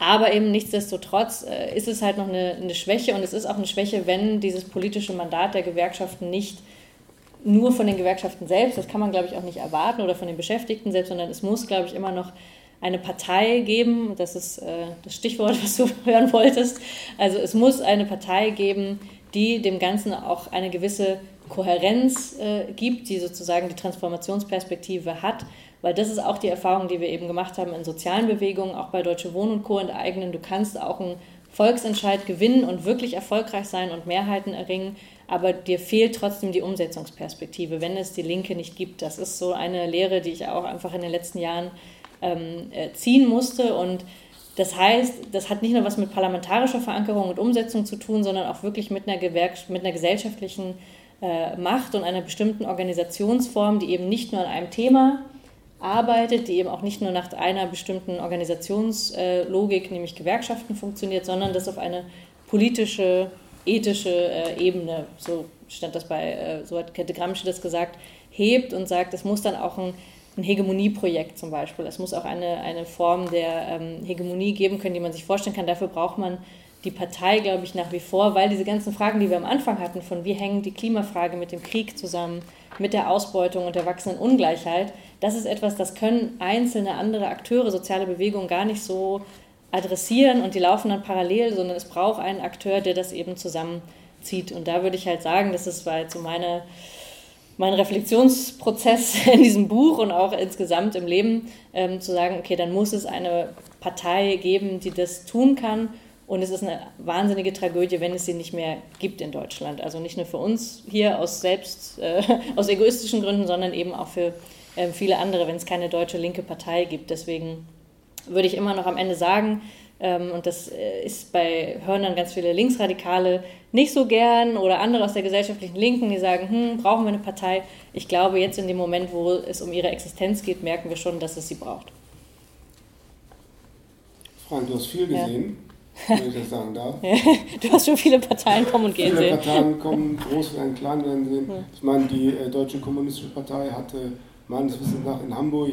aber eben nichtsdestotrotz äh, ist es halt noch eine, eine Schwäche und es ist auch eine Schwäche, wenn dieses politische Mandat der Gewerkschaften nicht nur von den Gewerkschaften selbst, das kann man glaube ich auch nicht erwarten, oder von den Beschäftigten selbst, sondern es muss glaube ich immer noch eine Partei geben, das ist äh, das Stichwort, was du hören wolltest. Also es muss eine Partei geben, die dem Ganzen auch eine gewisse Kohärenz äh, gibt, die sozusagen die Transformationsperspektive hat, weil das ist auch die Erfahrung, die wir eben gemacht haben in sozialen Bewegungen, auch bei Deutsche Wohnen und Co. enteignen. Du kannst auch einen Volksentscheid gewinnen und wirklich erfolgreich sein und Mehrheiten erringen, aber dir fehlt trotzdem die Umsetzungsperspektive, wenn es die Linke nicht gibt. Das ist so eine Lehre, die ich auch einfach in den letzten Jahren ähm, äh, ziehen musste. Und das heißt, das hat nicht nur was mit parlamentarischer Verankerung und Umsetzung zu tun, sondern auch wirklich mit einer, Gewerks mit einer gesellschaftlichen äh, Macht und einer bestimmten Organisationsform, die eben nicht nur an einem Thema arbeitet, die eben auch nicht nur nach einer bestimmten Organisationslogik, nämlich Gewerkschaften, funktioniert, sondern das auf eine politische, ethische äh, Ebene, so stand das bei, äh, so hat Kette Gramsci das gesagt, hebt und sagt, es muss dann auch ein ein Hegemonieprojekt zum Beispiel. Es muss auch eine, eine Form der ähm, Hegemonie geben können, die man sich vorstellen kann. Dafür braucht man die Partei, glaube ich, nach wie vor, weil diese ganzen Fragen, die wir am Anfang hatten, von wie hängt die Klimafrage mit dem Krieg zusammen, mit der Ausbeutung und der wachsenden Ungleichheit, das ist etwas, das können einzelne andere Akteure, soziale Bewegungen gar nicht so adressieren und die laufen dann parallel, sondern es braucht einen Akteur, der das eben zusammenzieht. Und da würde ich halt sagen, das ist weil so meine mein Reflexionsprozess in diesem Buch und auch insgesamt im Leben, ähm, zu sagen, okay, dann muss es eine Partei geben, die das tun kann. Und es ist eine wahnsinnige Tragödie, wenn es sie nicht mehr gibt in Deutschland. Also nicht nur für uns hier aus selbst, äh, aus egoistischen Gründen, sondern eben auch für äh, viele andere, wenn es keine deutsche linke Partei gibt. Deswegen würde ich immer noch am Ende sagen, ähm, und das äh, ist bei, hören dann ganz viele Linksradikale nicht so gern oder andere aus der gesellschaftlichen Linken, die sagen, hm, brauchen wir eine Partei? Ich glaube, jetzt in dem Moment, wo es um ihre Existenz geht, merken wir schon, dass es sie braucht. Frank, du hast viel gesehen, ja. wenn ich das sagen darf. du hast schon viele Parteien kommen und gehen viele sehen. Viele Parteien kommen, groß werden, klein werden sehen. Ich meine, die äh, Deutsche Kommunistische Partei hatte meines Wissens nach in Hamburg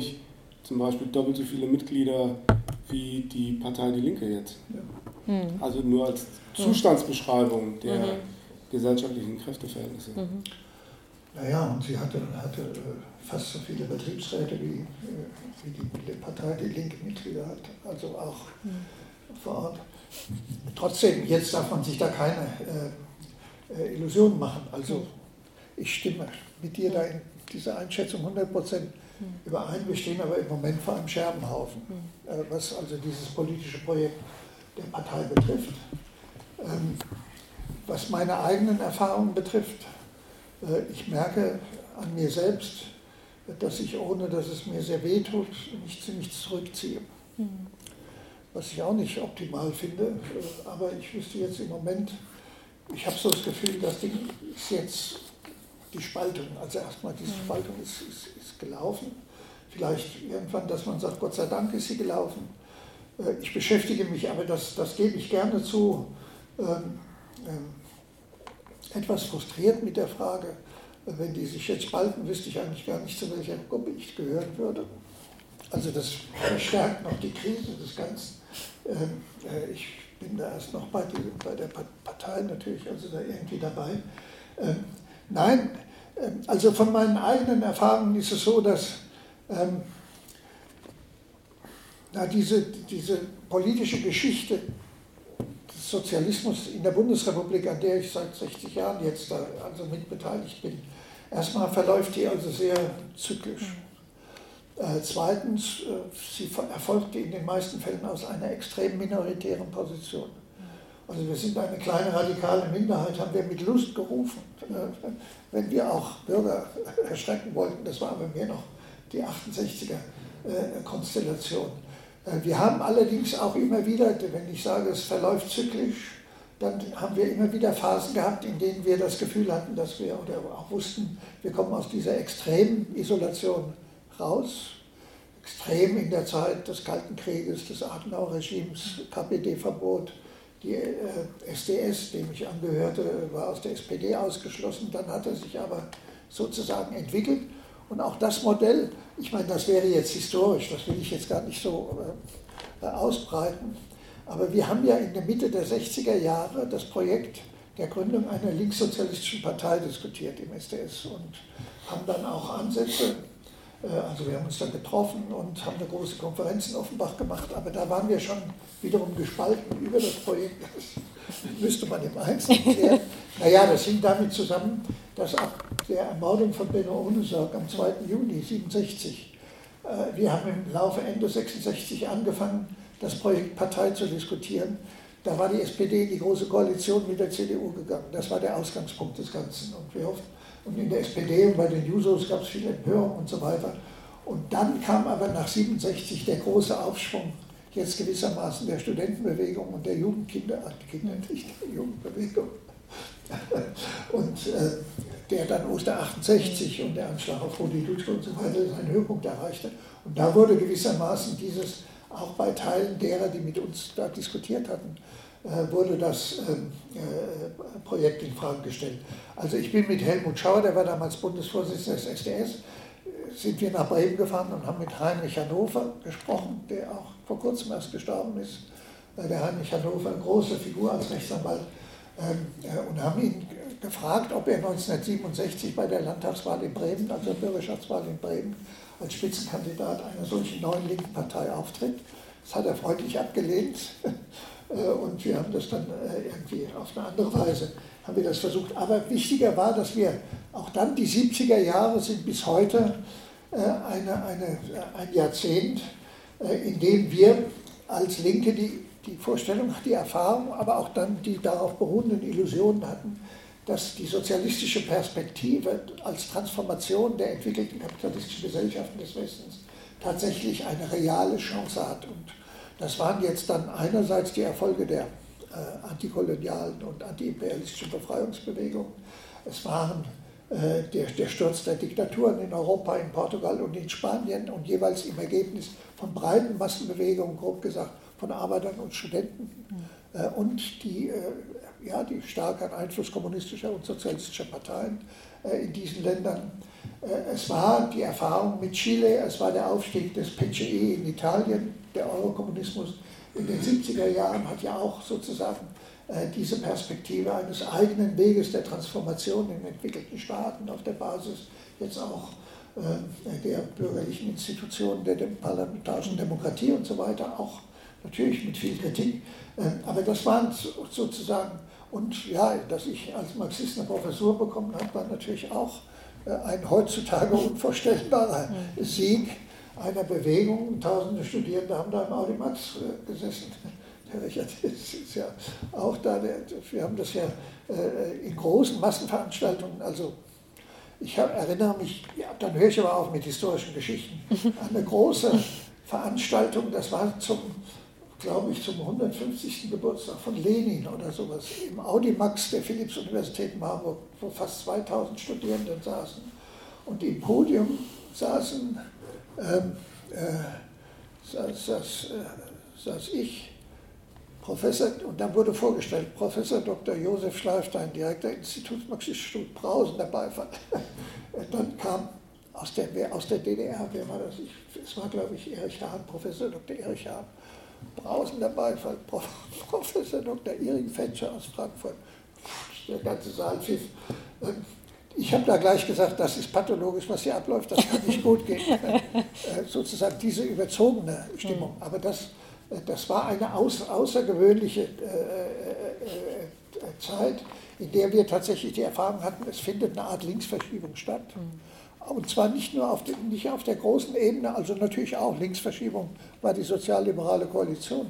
zum Beispiel doppelt so viele Mitglieder wie die Partei Die Linke jetzt. Ja. Mhm. Also nur als Zustandsbeschreibung der mhm. gesellschaftlichen Kräfteverhältnisse. Mhm. Naja, und sie hatte, hatte äh, fast so viele Betriebsräte wie, äh, wie die Partei Die Linke Mitglieder hat, also auch mhm. vor Ort. Trotzdem, jetzt darf man sich da keine äh, äh Illusionen machen. Also mhm. ich stimme mit dir da in dieser Einschätzung 100 Prozent überein. Wir stehen aber im Moment vor einem Scherbenhaufen, äh, was also dieses politische Projekt der Partei betrifft. Ähm, was meine eigenen Erfahrungen betrifft, äh, ich merke an mir selbst, dass ich, ohne dass es mir sehr weh tut, mich ziemlich zurückziehe. Was ich auch nicht optimal finde, äh, aber ich wüsste jetzt im Moment, ich habe so das Gefühl, das Ding ist jetzt die Spaltung. Also erstmal diese. Spaltung ist, ist gelaufen. Vielleicht irgendwann, dass man sagt, Gott sei Dank ist sie gelaufen. Äh, ich beschäftige mich, aber das, das gebe ich gerne zu, ähm, ähm, etwas frustriert mit der Frage, äh, wenn die sich jetzt spalten, wüsste ich eigentlich gar nicht, zu welcher Gruppe ich gehören würde. Also das verstärkt noch die Krise des Ganzen. Ähm, äh, ich bin da erst noch bei, die, bei der Partei natürlich, also da irgendwie dabei. Ähm, Nein, also von meinen eigenen Erfahrungen ist es so, dass ähm, na, diese, diese politische Geschichte des Sozialismus in der Bundesrepublik, an der ich seit 60 Jahren jetzt da also mitbeteiligt bin, erstmal verläuft die also sehr zyklisch. Äh, zweitens, äh, sie erfolgte in den meisten Fällen aus einer extrem minoritären Position. Also wir sind eine kleine radikale Minderheit, haben wir mit Lust gerufen. Äh, wenn wir auch Bürger erschrecken wollten, das war aber mehr noch die 68er-Konstellation. Wir haben allerdings auch immer wieder, wenn ich sage, es verläuft zyklisch, dann haben wir immer wieder Phasen gehabt, in denen wir das Gefühl hatten, dass wir oder auch wussten, wir kommen aus dieser extremen Isolation raus. Extrem in der Zeit des Kalten Krieges, des Adenauer-Regimes, KPD-Verbot. Die äh, SDS, dem ich angehörte, war aus der SPD ausgeschlossen. Dann hat er sich aber sozusagen entwickelt. Und auch das Modell, ich meine, das wäre jetzt historisch, das will ich jetzt gar nicht so äh, ausbreiten. Aber wir haben ja in der Mitte der 60er Jahre das Projekt der Gründung einer linkssozialistischen Partei diskutiert im SDS und haben dann auch Ansätze, äh, also wir haben uns dann getroffen und haben eine große Konferenz in Offenbach gemacht, aber da waren wir schon wiederum gespalten über das Projekt. Das müsste man im Einzelnen klären. Naja, das hing damit zusammen, dass ab der Ermordung von Benno Ohnesorg am 2. Juni 67, äh, wir haben im Laufe Ende 66 angefangen, das Projekt Partei zu diskutieren. Da war die SPD in die Große Koalition mit der CDU gegangen. Das war der Ausgangspunkt des Ganzen. Und, wir hoffen, und in der SPD und bei den Jusos gab es viele Empörungen und so weiter. Und dann kam aber nach 67 der große Aufschwung, jetzt gewissermaßen der Studentenbewegung und der Jugendkinder, äh, Kinder nicht, der Jugendbewegung. Und äh, der dann Oster 68 und der Anschlag auf Rudi Dutschke und so weiter seinen Höhepunkt erreichte. Und da wurde gewissermaßen dieses auch bei Teilen derer, die mit uns da diskutiert hatten, wurde das ähm, äh, Projekt in Frage gestellt. Also ich bin mit Helmut Schauer, der war damals Bundesvorsitzender des SDS, sind wir nach Bremen gefahren und haben mit Heinrich Hannover gesprochen, der auch vor kurzem erst gestorben ist. Äh, der Heinrich Hannover, eine große Figur als Rechtsanwalt, ähm, und haben ihn gefragt, ob er 1967 bei der Landtagswahl in Bremen, also der Bürgerschaftswahl in Bremen, als Spitzenkandidat einer solchen neuen linken Partei auftritt. Das hat er freundlich abgelehnt äh, und wir haben das dann äh, irgendwie auf eine andere Weise haben wir das versucht. Aber wichtiger war, dass wir auch dann die 70er Jahre sind bis heute äh, eine, eine, ein Jahrzehnt, in dem wir als Linke die, die Vorstellung, die Erfahrung, aber auch dann die darauf beruhenden Illusionen hatten, dass die sozialistische Perspektive als Transformation der entwickelten kapitalistischen Gesellschaften des Westens tatsächlich eine reale Chance hat. Und das waren jetzt dann einerseits die Erfolge der äh, antikolonialen und antiimperialistischen Befreiungsbewegungen. Es waren äh, der, der Sturz der Diktaturen in Europa, in Portugal und in Spanien und jeweils im Ergebnis von breiten Massenbewegungen, grob gesagt, von Arbeitern und Studenten. Äh, und die äh, ja, die starken Einfluss kommunistischer und sozialistischer Parteien äh, in diesen Ländern. Äh, es war die Erfahrung mit Chile, es war der Aufstieg des PCE in Italien, der Eurokommunismus in den 70er Jahren hat ja auch sozusagen äh, diese Perspektive eines eigenen Weges der Transformation in entwickelten Staaten auf der Basis jetzt auch der bürgerlichen Institutionen, der parlamentarischen Demokratie und so weiter, auch natürlich mit viel Kritik. Aber das waren sozusagen und ja, dass ich als Marxist eine Professur bekommen habe, war natürlich auch äh, ein heutzutage unvorstellbarer. Sieg einer Bewegung. Tausende Studierende haben da im Audimax äh, gesessen. Der Richard ist ja auch da. Wir haben das ja äh, in großen Massenveranstaltungen, also ich erinnere mich, ja, dann höre ich aber auf mit historischen Geschichten, an eine große Veranstaltung, das war zum glaube ich, zum 150. Geburtstag von Lenin oder sowas im Audimax der Philipps-Universität Marburg, wo fast 2000 Studierenden saßen. Und im Podium saßen, ähm, äh, saß, saß, äh, saß ich, Professor, und dann wurde vorgestellt, Professor Dr. Josef Schleifstein, Direktor Instituts Marxist-Institut Brausen, Beifall. dann kam aus der, aus der DDR, wer war das? Ich, es war, glaube ich, Erich Hahn, Professor Dr. Erich Hahn brausender Beifall. Professor Dr. Iring Fetscher aus Frankfurt. Der ganze Saal pfiff. Ich habe da gleich gesagt, das ist pathologisch, was hier abläuft, das kann nicht gut gehen. Äh, sozusagen diese überzogene Stimmung. Aber das, äh, das war eine außergewöhnliche äh, Zeit, in der wir tatsächlich die Erfahrung hatten, es findet eine Art Linksverschiebung statt. Und zwar nicht nur auf, den, nicht auf der großen Ebene, also natürlich auch Linksverschiebung war die sozialliberale Koalition.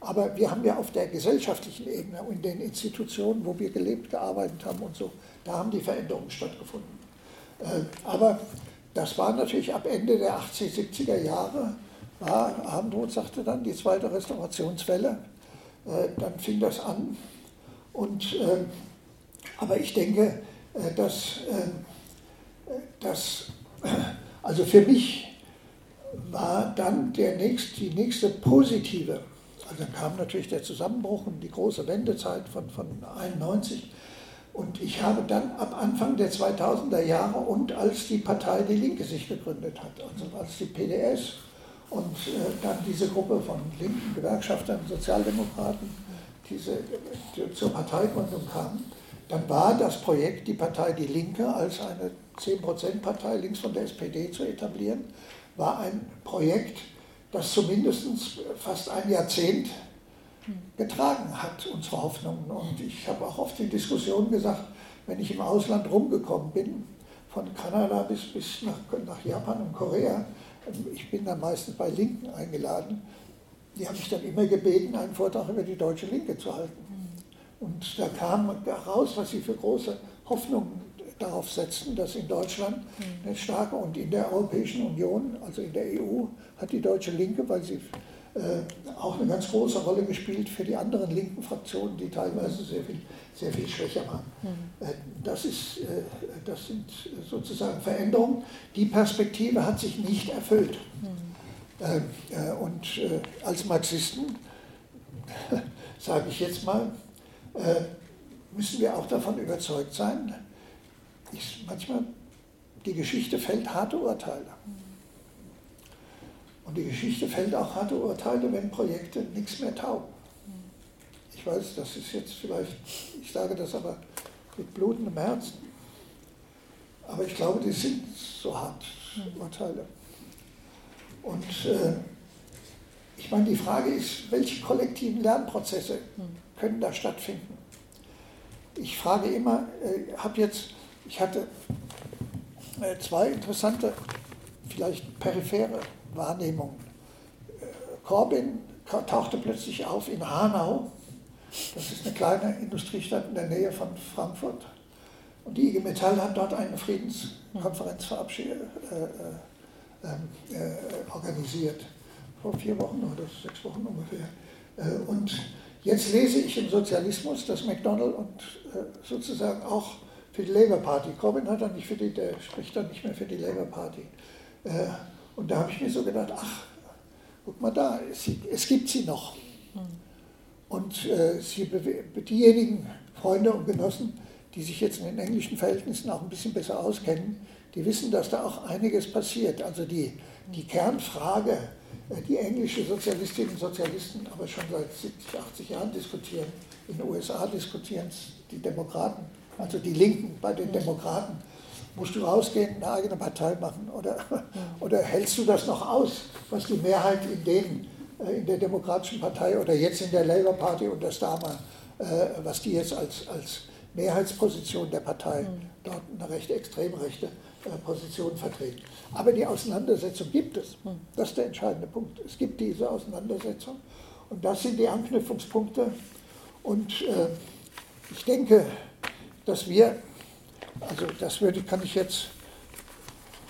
Aber wir haben ja auf der gesellschaftlichen Ebene und in den Institutionen, wo wir gelebt, gearbeitet haben und so, da haben die Veränderungen stattgefunden. Äh, aber das war natürlich ab Ende der 80er, 70er Jahre, war, Abendroth sagte dann, die zweite Restaurationswelle. Äh, dann fing das an. Und, ähm, aber ich denke, äh, dass, dass also für mich war dann der nächst, die nächste positive also dann kam natürlich der Zusammenbruch und die große Wendezeit von, von 91. Und ich habe dann ab Anfang der 2000er Jahre und als die Partei Die Linke sich gegründet hat, also als die PDS und äh, dann diese Gruppe von linken Gewerkschaftern, Sozialdemokraten, diese die zur Parteigründung kamen, dann war das Projekt, die Partei Die Linke als eine 10%-Partei links von der SPD zu etablieren, war ein Projekt, das zumindest fast ein Jahrzehnt getragen hat, unsere Hoffnungen. Und ich habe auch oft in Diskussionen gesagt, wenn ich im Ausland rumgekommen bin, von Kanada bis, bis nach, nach Japan und Korea, ich bin dann meistens bei Linken eingeladen, die haben mich dann immer gebeten, einen Vortrag über die deutsche Linke zu halten. Und da kam heraus, was sie für große Hoffnungen darauf setzen, dass in Deutschland eine starke und in der Europäischen Union, also in der EU, hat die deutsche Linke, weil sie äh, auch eine ganz große Rolle gespielt für die anderen linken Fraktionen, die teilweise sehr viel, sehr viel schwächer waren. Mhm. Äh, das, ist, äh, das sind sozusagen Veränderungen. Die Perspektive hat sich nicht erfüllt. Mhm. Und als Marxisten, sage ich jetzt mal, müssen wir auch davon überzeugt sein, ich, manchmal, die Geschichte fällt harte Urteile. Und die Geschichte fällt auch harte Urteile, wenn Projekte nichts mehr taugen. Ich weiß, das ist jetzt vielleicht, ich sage das aber mit blutendem Herzen, aber ich glaube, die sind so hart, Urteile. Und äh, ich meine, die Frage ist, welche kollektiven Lernprozesse können da stattfinden? Ich frage immer, äh, habe jetzt ich hatte äh, zwei interessante, vielleicht periphere Wahrnehmungen. Äh, Corbin tauchte plötzlich auf in Hanau. Das ist eine kleine Industriestadt in der Nähe von Frankfurt. Und die IG Metall hat dort eine Friedenskonferenz äh, äh, äh, organisiert. Vor vier Wochen oder sechs Wochen ungefähr. Äh, und jetzt lese ich im Sozialismus, dass McDonald und sozusagen auch für die Labour Party. Corbyn hat dann nicht für die, der spricht dann nicht mehr für die Labour Party. Äh, und da habe ich mir so gedacht, ach, guck mal da, es, es gibt sie noch. Und äh, sie, diejenigen Freunde und Genossen, die sich jetzt in den englischen Verhältnissen auch ein bisschen besser auskennen, die wissen, dass da auch einiges passiert. Also die, die Kernfrage, äh, die englische Sozialistinnen und Sozialisten aber schon seit 70, 80 Jahren diskutieren, in den USA diskutieren die Demokraten, also die Linken bei den Demokraten. Musst du rausgehen, eine eigene Partei machen? Oder, oder hältst du das noch aus, was die Mehrheit in, den, äh, in der Demokratischen Partei oder jetzt in der Labour Party und der Starmer, äh, was die jetzt als, als Mehrheitsposition der Partei mhm. dort eine recht extrem rechte äh, Position vertreten. Aber die Auseinandersetzung gibt es. Mhm. Das ist der entscheidende Punkt. Es gibt diese Auseinandersetzung und das sind die Anknüpfungspunkte. Und ich denke, dass wir, also das würde, kann ich jetzt,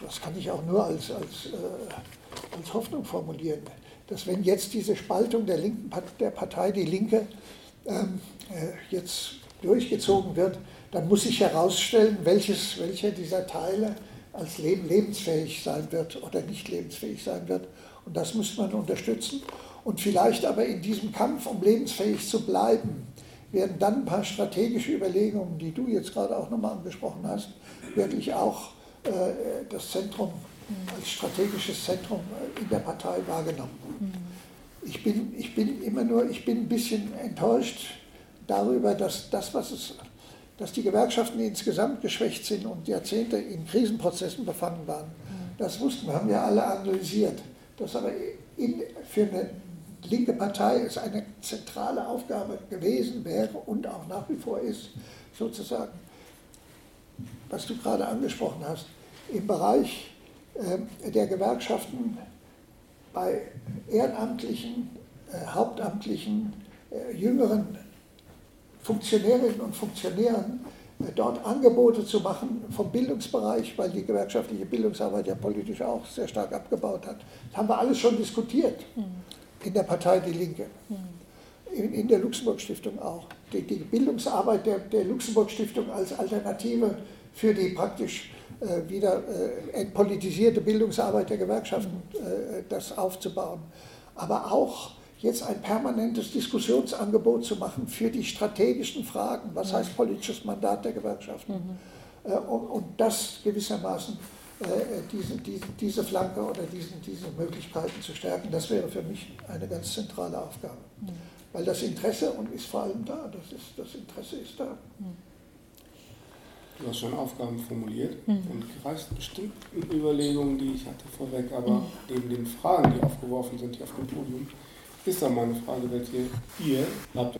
das kann ich auch nur als, als, äh, als Hoffnung formulieren, dass wenn jetzt diese Spaltung der, linken, der Partei Die Linke ähm, äh, jetzt durchgezogen wird, dann muss sich herausstellen, welches, welcher dieser Teile als Leben lebensfähig sein wird oder nicht lebensfähig sein wird. Und das muss man unterstützen. Und vielleicht aber in diesem Kampf, um lebensfähig zu bleiben, werden dann ein paar strategische Überlegungen, die du jetzt gerade auch nochmal angesprochen hast, wirklich auch äh, das Zentrum als strategisches Zentrum in der Partei wahrgenommen. Ich bin, ich bin immer nur, ich bin ein bisschen enttäuscht darüber, dass das, was es, dass die Gewerkschaften insgesamt geschwächt sind und Jahrzehnte in Krisenprozessen befangen waren. Das wussten wir, haben wir alle analysiert. Dass aber in, für eine linke Partei es eine zentrale Aufgabe gewesen wäre und auch nach wie vor ist, sozusagen, was du gerade angesprochen hast, im Bereich äh, der Gewerkschaften bei ehrenamtlichen, äh, hauptamtlichen, äh, jüngeren Funktionärinnen und Funktionären dort Angebote zu machen vom Bildungsbereich, weil die gewerkschaftliche Bildungsarbeit ja politisch auch sehr stark abgebaut hat. Das haben wir alles schon diskutiert mhm. In der Partei Die Linke, in, in, der Luxemburg-Stiftung auch. Die, die Bildungsarbeit der, der Luxemburg-Stiftung als Alternative für die praktisch äh, wieder äh, entpolitisierte Bildungsarbeit der Gewerkschaften, äh, das aufzubauen. Aber auch jetzt ein permanentes Diskussionsangebot zu machen für die strategischen Fragen. Was heißt politisches Mandat der Gewerkschaften? Mhm. Und, und, das gewissermaßen, diese, diese, diese Flanke oder diesen, diese Möglichkeiten zu stärken, das wäre für mich eine ganz zentrale Aufgabe. Mhm. Weil das Interesse und ist vor allem da, das, ist, das Interesse ist da. Mhm. Du hast schon Aufgaben formuliert mhm. und greifst bestimmt Überlegungen, die ich hatte vorweg, aber mhm. neben den Fragen, die aufgeworfen sind hier auf dem Podium, ist da mal eine Frage, welche ihr habt.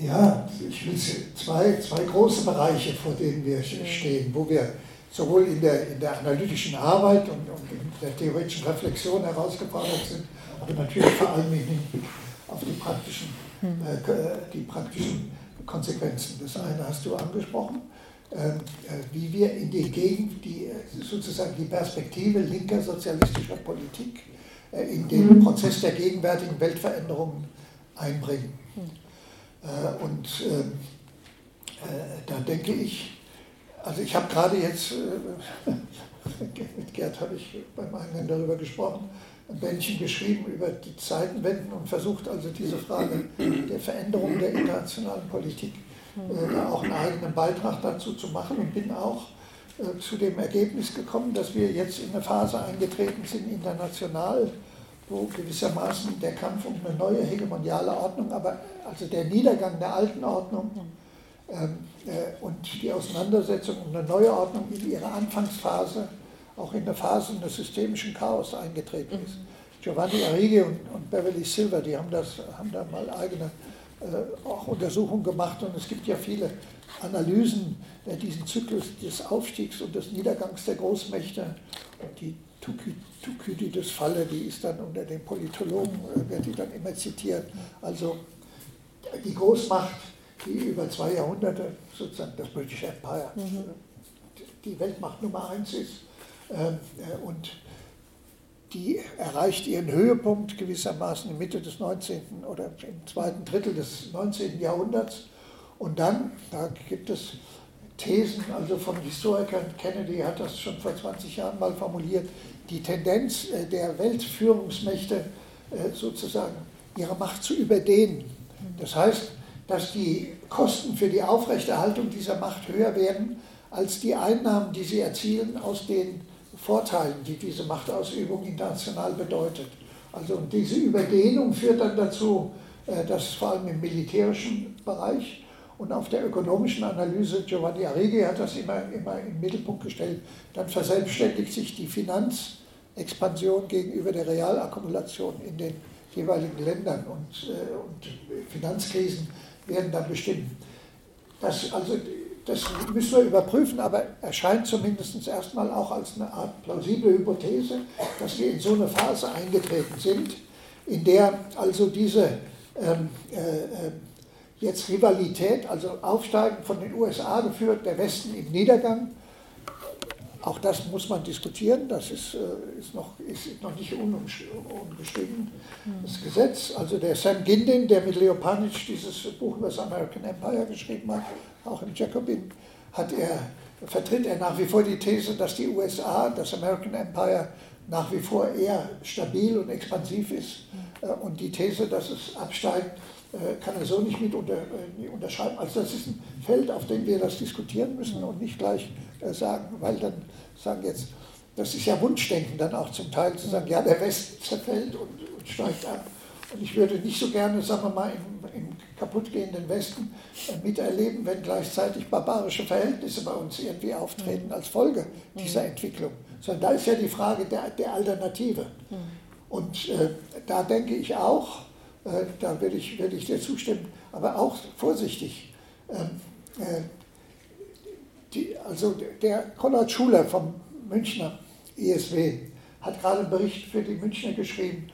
Ja, ich will zwei, zwei große Bereiche, vor denen wir stehen, wo wir sowohl in der, in der analytischen Arbeit und, und in der theoretischen Reflexion herausgefordert sind, aber natürlich vor allem im Hinblick auf die praktischen, mhm. äh, die praktischen Konsequenzen. Das eine hast du angesprochen ähm, äh, wie wir in die Gegend, die, äh, sozusagen die Perspektive linker sozialistischer Politik äh, in den mhm. Prozess der gegenwärtigen Weltveränderungen einbringen. Mhm. Und ähm, da denke ich, also ich habe gerade jetzt, mit Gerd habe ich beim Eingang darüber gesprochen, ein Bändchen geschrieben über die Zeitenwenden und versucht also diese Frage der Veränderung der internationalen Politik äh, auch einen eigenen Beitrag dazu zu machen. Und bin auch äh, zu dem Ergebnis gekommen, dass wir jetzt in eine Phase eingetreten sind, international, wo gewissermaßen der Kampf um eine neue hegemoniale Ordnung, aber also der Niedergang der alten Ordnung ähm, äh, und die Auseinandersetzung um eine neue Ordnung in ihrer Anfangsphase auch in eine Phase des systemischen Chaos eingetreten ist. Mhm. Giovanni Arrighi und, und Beverly Silver, die haben, das, haben da mal eigene äh, auch Untersuchungen gemacht und es gibt ja viele Analysen äh, diesen Zyklus des Aufstiegs und des Niedergangs der Großmächte. Und die Thukydides-Falle, die ist dann unter den Politologen, äh, wird die dann immer zitiert. Also die Großmacht, die über zwei Jahrhunderte sozusagen das British Empire, mhm. die Weltmacht Nummer eins ist. Ähm, und die erreicht ihren Höhepunkt gewissermaßen in Mitte des 19. oder im zweiten Drittel des 19. Jahrhunderts. Und dann, da gibt es Thesen, also von Historikern, Kennedy hat das schon vor 20 Jahren mal formuliert, die Tendenz äh, der Weltführungsmächte äh, sozusagen ihre Macht zu überdehnen. Das heißt, dass die Kosten für die Aufrechterhaltung dieser Macht höher werden als die Einnahmen, die sie erzielen aus den Vorteilen, die diese Machtausübung international bedeutet. Also diese Überdehnung führt dann dazu, äh, dass vor allem im militärischen Bereich und auf der ökonomischen Analyse, Giovanni Arrighi hat das immer, immer im Mittelpunkt gestellt, dann verselbstständigt sich die Finanzexpansion gegenüber der Realakkumulation in den jeweiligen Ländern und, äh, und Finanzkrisen werden dann bestimmen. Das, also das müssen wir überprüfen, aber erscheint zumindest erstmal auch als eine Art plausible Hypothese, dass wir in so eine Phase eingetreten sind, in der also diese ähm, äh, äh jetzt Rivalität, also Aufsteigen von den USA geführt, der Westen im Niedergang, auch das muss man diskutieren, das ist, äh, ist, noch, ist noch nicht unbestimmt. Das Gesetz, also der Sam Gindin, der mit Leopanitsch dieses Buch über das American Empire geschrieben hat, auch im Jacobin, hat er, vertritt er nach wie vor die These, dass die USA, das American Empire, nach wie vor eher stabil und expansiv ist. Äh, und die These, dass es absteigt, kann er so nicht mit unter, unterschreiben. Also das ist ein Feld, auf dem wir das diskutieren müssen und nicht gleich äh, sagen, weil dann sagen jetzt, das ist ja Wunschdenken dann auch zum Teil zu sagen, ja, der Westen zerfällt und, und steigt ab. Und ich würde nicht so gerne, sagen wir mal, im, im kaputtgehenden Westen äh, miterleben, wenn gleichzeitig barbarische Verhältnisse bei uns irgendwie auftreten als Folge dieser Entwicklung. Sondern da ist ja die Frage der, der Alternative. Und äh, da denke ich auch, äh, da würde ich, würde ich dir zustimmen, aber auch vorsichtig. Ähm, äh, die, also der Konrad Schuler vom Münchner ISW hat gerade einen Bericht für die Münchner geschrieben.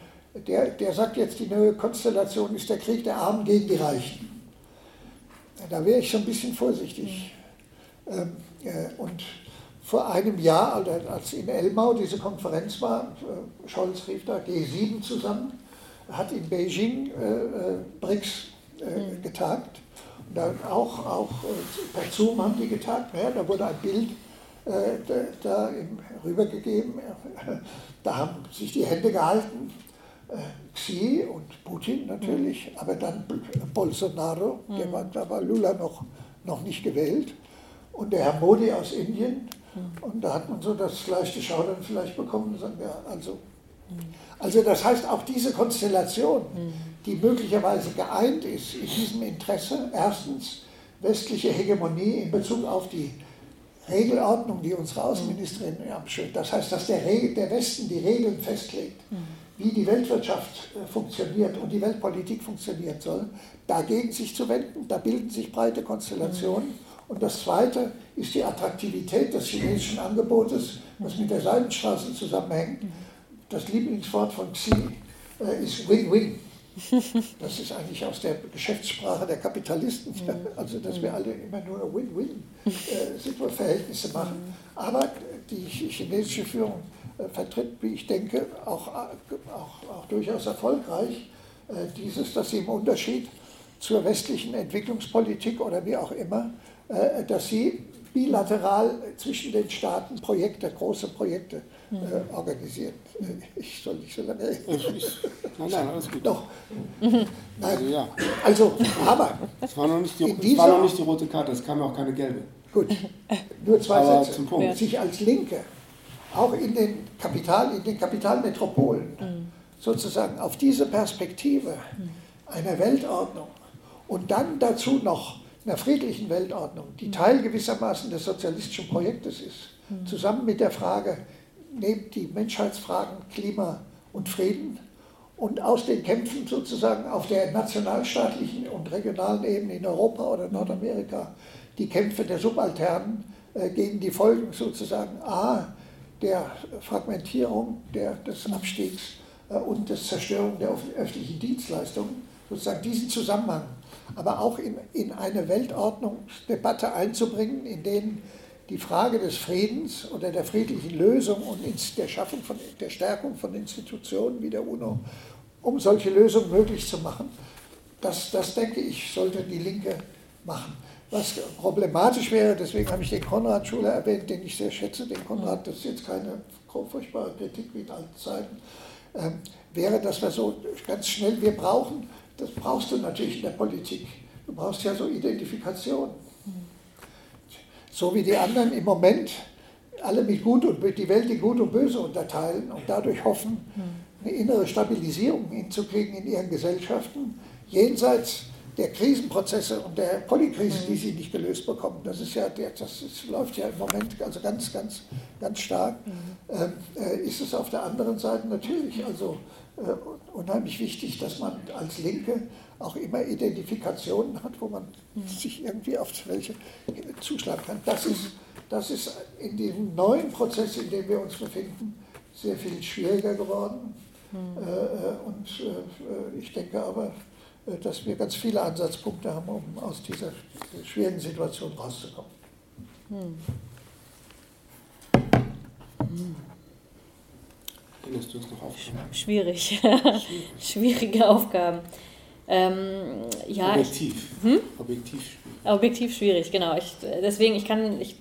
Der, der sagt jetzt, die neue Konstellation ist der Krieg der Armen gegen die Reichen. Da wäre ich schon ein bisschen vorsichtig. Ähm, äh, und vor einem Jahr, als in Elmau diese Konferenz war, äh, Scholz rief da G7 zusammen, hat in Beijing äh, BRICS mhm. getagt. Und dann auch, auch per Zoom haben die getagt. Ja, da wurde ein Bild da, rübergegeben. Da haben sich die Hände gehalten. Xi und Putin natürlich, mhm. aber dann Bolsonaro, der war, da war Lula noch, noch nicht gewählt, und der Herr Modi aus Indien. Und da hat man so das leichte Schaudern vielleicht bekommen. Sagen wir, also, also das heißt, auch diese Konstellation, die möglicherweise geeint ist in diesem Interesse, erstens westliche Hegemonie in Bezug auf die Regelordnung, die unsere Außenministerin abschürt. Das heißt, dass der, der Westen die Regeln festlegt wie die Weltwirtschaft äh, funktioniert und die Weltpolitik funktionieren soll, dagegen sich zu wenden. Da bilden sich breite Konstellationen. Und das Zweite ist die Attraktivität des chinesischen Angebotes, das mit der Seidenstraße zusammenhängt. Das Lieblingswort von Xi äh, ist Win-Win. Das ist eigentlich aus der Geschäftssprache der Kapitalisten, also dass wir alle immer nur Win-Win-Verhältnisse äh, machen. Aber die chinesische Führung äh, vertritt, wie ich denke, auch, auch, auch durchaus erfolgreich äh, dieses, dass sie im Unterschied zur westlichen Entwicklungspolitik oder wie auch immer, äh, dass sie bilateral zwischen den Staaten Projekte, große Projekte mhm. organisieren. Ich soll nicht so lange reden. Nein, nein, alles gut. Doch. Nein. Also, ja. also aber. Es war, noch nicht die, es war noch nicht die rote Karte, es kam ja auch keine gelbe. Gut. Nur zwei aber Sätze. Zum Punkt. Sich als Linke auch in den, Kapital, in den Kapitalmetropolen mhm. sozusagen auf diese Perspektive mhm. einer Weltordnung und dann dazu noch einer friedlichen Weltordnung, die mhm. Teil gewissermaßen des sozialistischen Projektes ist, mhm. zusammen mit der Frage, nehmt die Menschheitsfragen Klima und Frieden und aus den Kämpfen sozusagen auf der nationalstaatlichen und regionalen Ebene in Europa oder Nordamerika die Kämpfe der Subalternen äh, gegen die Folgen sozusagen A der Fragmentierung der, des Abstiegs äh, und der Zerstörung der öffentlichen Dienstleistungen, sozusagen diesen Zusammenhang, aber auch in, in eine Weltordnungsdebatte einzubringen, in denen die Frage des Friedens oder der friedlichen Lösung und der Schaffung von der Stärkung von Institutionen wie der UNO, um solche Lösungen möglich zu machen, das, das denke ich, sollte die Linke machen. Was problematisch wäre, deswegen habe ich den Konrad-Schuler erwähnt, den ich sehr schätze, den Konrad, das ist jetzt keine furchtbare Kritik wie in alten Zeiten, ähm, wäre, dass wir so ganz schnell, wir brauchen, das brauchst du natürlich in der Politik, du brauchst ja so Identifikation. So wie die anderen im Moment alle mit Gut und die Welt in Gut und Böse unterteilen und dadurch hoffen, eine innere Stabilisierung hinzukriegen in ihren Gesellschaften, jenseits der Krisenprozesse und der Polykrise, die sie nicht gelöst bekommen. Das ist ja, das ist, läuft ja im Moment also ganz, ganz, ganz stark. Ähm, äh, ist es auf der anderen Seite natürlich also unheimlich wichtig, dass man als Linke auch immer Identifikationen hat, wo man sich irgendwie auf welche zuschlagen kann. Das ist, das ist in diesem neuen Prozess, in dem wir uns befinden, sehr viel schwieriger geworden. Mhm. Äh, äh und äh, ich denke aber, äh, dass wir ganz viele Ansatzpunkte haben, um aus dieser schwierigen Situation rauszukommen. Hm. Hm. Schwierig. Schwierige Aufgaben. Ähm, ja, Objektiv. Ich, hm? Objektiv schwierig. Objektiv schwierig, genau. Ich, deswegen, ich kann, ich,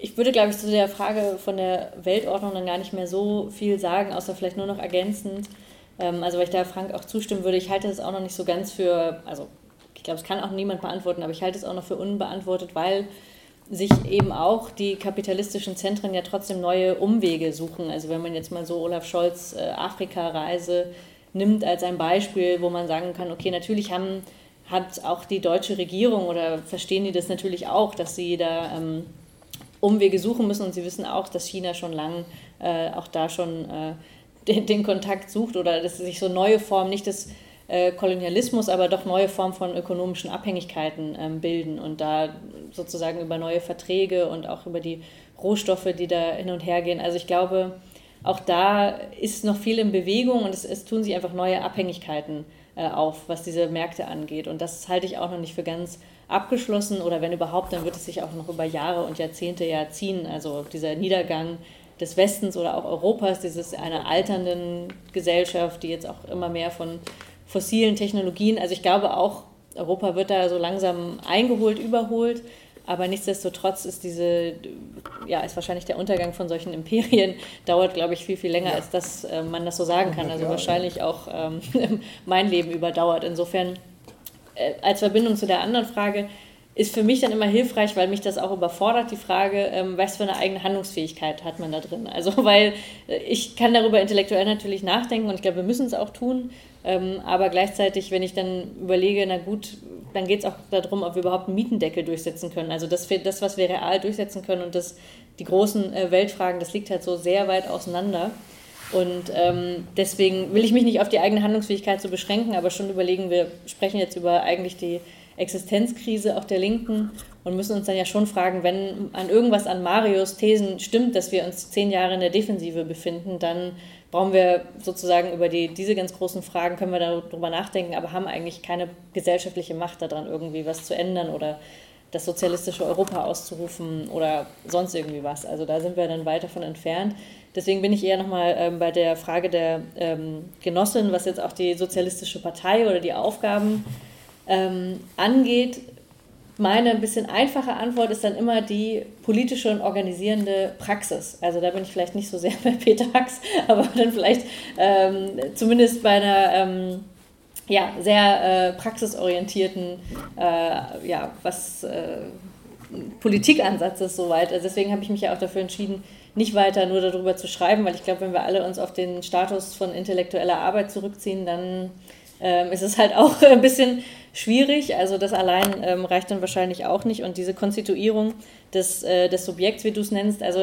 ich würde, glaube ich, zu der Frage von der Weltordnung dann gar nicht mehr so viel sagen, außer vielleicht nur noch ergänzend. Ähm, also weil ich da Frank auch zustimmen würde, ich halte das auch noch nicht so ganz für, also ich glaube, es kann auch niemand beantworten, aber ich halte es auch noch für unbeantwortet, weil sich eben auch die kapitalistischen Zentren ja trotzdem neue Umwege suchen. Also wenn man jetzt mal so Olaf Scholz äh, Afrika-Reise nimmt als ein Beispiel, wo man sagen kann, okay, natürlich haben, hat auch die deutsche Regierung oder verstehen die das natürlich auch, dass sie da ähm, Umwege suchen müssen und sie wissen auch, dass China schon lange äh, auch da schon äh, den, den Kontakt sucht oder dass sich so neue Formen, nicht das äh, Kolonialismus aber doch neue Formen von ökonomischen Abhängigkeiten ähm, bilden und da sozusagen über neue Verträge und auch über die Rohstoffe, die da hin und her gehen. Also ich glaube, auch da ist noch viel in Bewegung und es, es tun sich einfach neue Abhängigkeiten äh, auf, was diese Märkte angeht. Und das halte ich auch noch nicht für ganz abgeschlossen oder wenn überhaupt, dann wird es sich auch noch über Jahre und Jahrzehnte ja ziehen. Also dieser Niedergang des Westens oder auch Europas, dieses einer alternden Gesellschaft, die jetzt auch immer mehr von fossilen Technologien. Also ich glaube auch, Europa wird da so langsam eingeholt, überholt. Aber nichtsdestotrotz ist diese, ja, ist wahrscheinlich der Untergang von solchen Imperien, dauert, glaube ich, viel, viel länger, ja. als dass äh, man das so sagen kann. Also wahrscheinlich auch ähm, mein Leben überdauert. Insofern, äh, als Verbindung zu der anderen Frage, ist für mich dann immer hilfreich, weil mich das auch überfordert, die Frage, ähm, was für eine eigene Handlungsfähigkeit hat man da drin. Also, weil äh, ich kann darüber intellektuell natürlich nachdenken und ich glaube, wir müssen es auch tun. Ähm, aber gleichzeitig, wenn ich dann überlege, na gut, dann geht es auch darum, ob wir überhaupt einen Mietendeckel durchsetzen können. Also das, das was wir real durchsetzen können und das, die großen äh, Weltfragen, das liegt halt so sehr weit auseinander. Und ähm, deswegen will ich mich nicht auf die eigene Handlungsfähigkeit so beschränken, aber schon überlegen, wir sprechen jetzt über eigentlich die Existenzkrise auch der Linken und müssen uns dann ja schon fragen, wenn an irgendwas an Marios Thesen stimmt, dass wir uns zehn Jahre in der Defensive befinden, dann brauchen wir sozusagen über die, diese ganz großen Fragen, können wir darüber nachdenken, aber haben eigentlich keine gesellschaftliche Macht daran, irgendwie was zu ändern oder das sozialistische Europa auszurufen oder sonst irgendwie was. Also da sind wir dann weit davon entfernt. Deswegen bin ich eher nochmal ähm, bei der Frage der ähm, Genossin, was jetzt auch die Sozialistische Partei oder die Aufgaben ähm, angeht, meine ein bisschen einfache Antwort ist dann immer die politische und organisierende Praxis. Also da bin ich vielleicht nicht so sehr bei Peter Hacks, aber dann vielleicht ähm, zumindest bei einer ähm, ja, sehr äh, praxisorientierten, äh, ja, was äh, Politikansatz ist soweit. Also deswegen habe ich mich ja auch dafür entschieden, nicht weiter nur darüber zu schreiben, weil ich glaube, wenn wir alle uns auf den Status von intellektueller Arbeit zurückziehen, dann ähm, ist es halt auch ein bisschen schwierig. Also das allein ähm, reicht dann wahrscheinlich auch nicht. Und diese Konstituierung des, äh, des Subjekts, wie du es nennst, also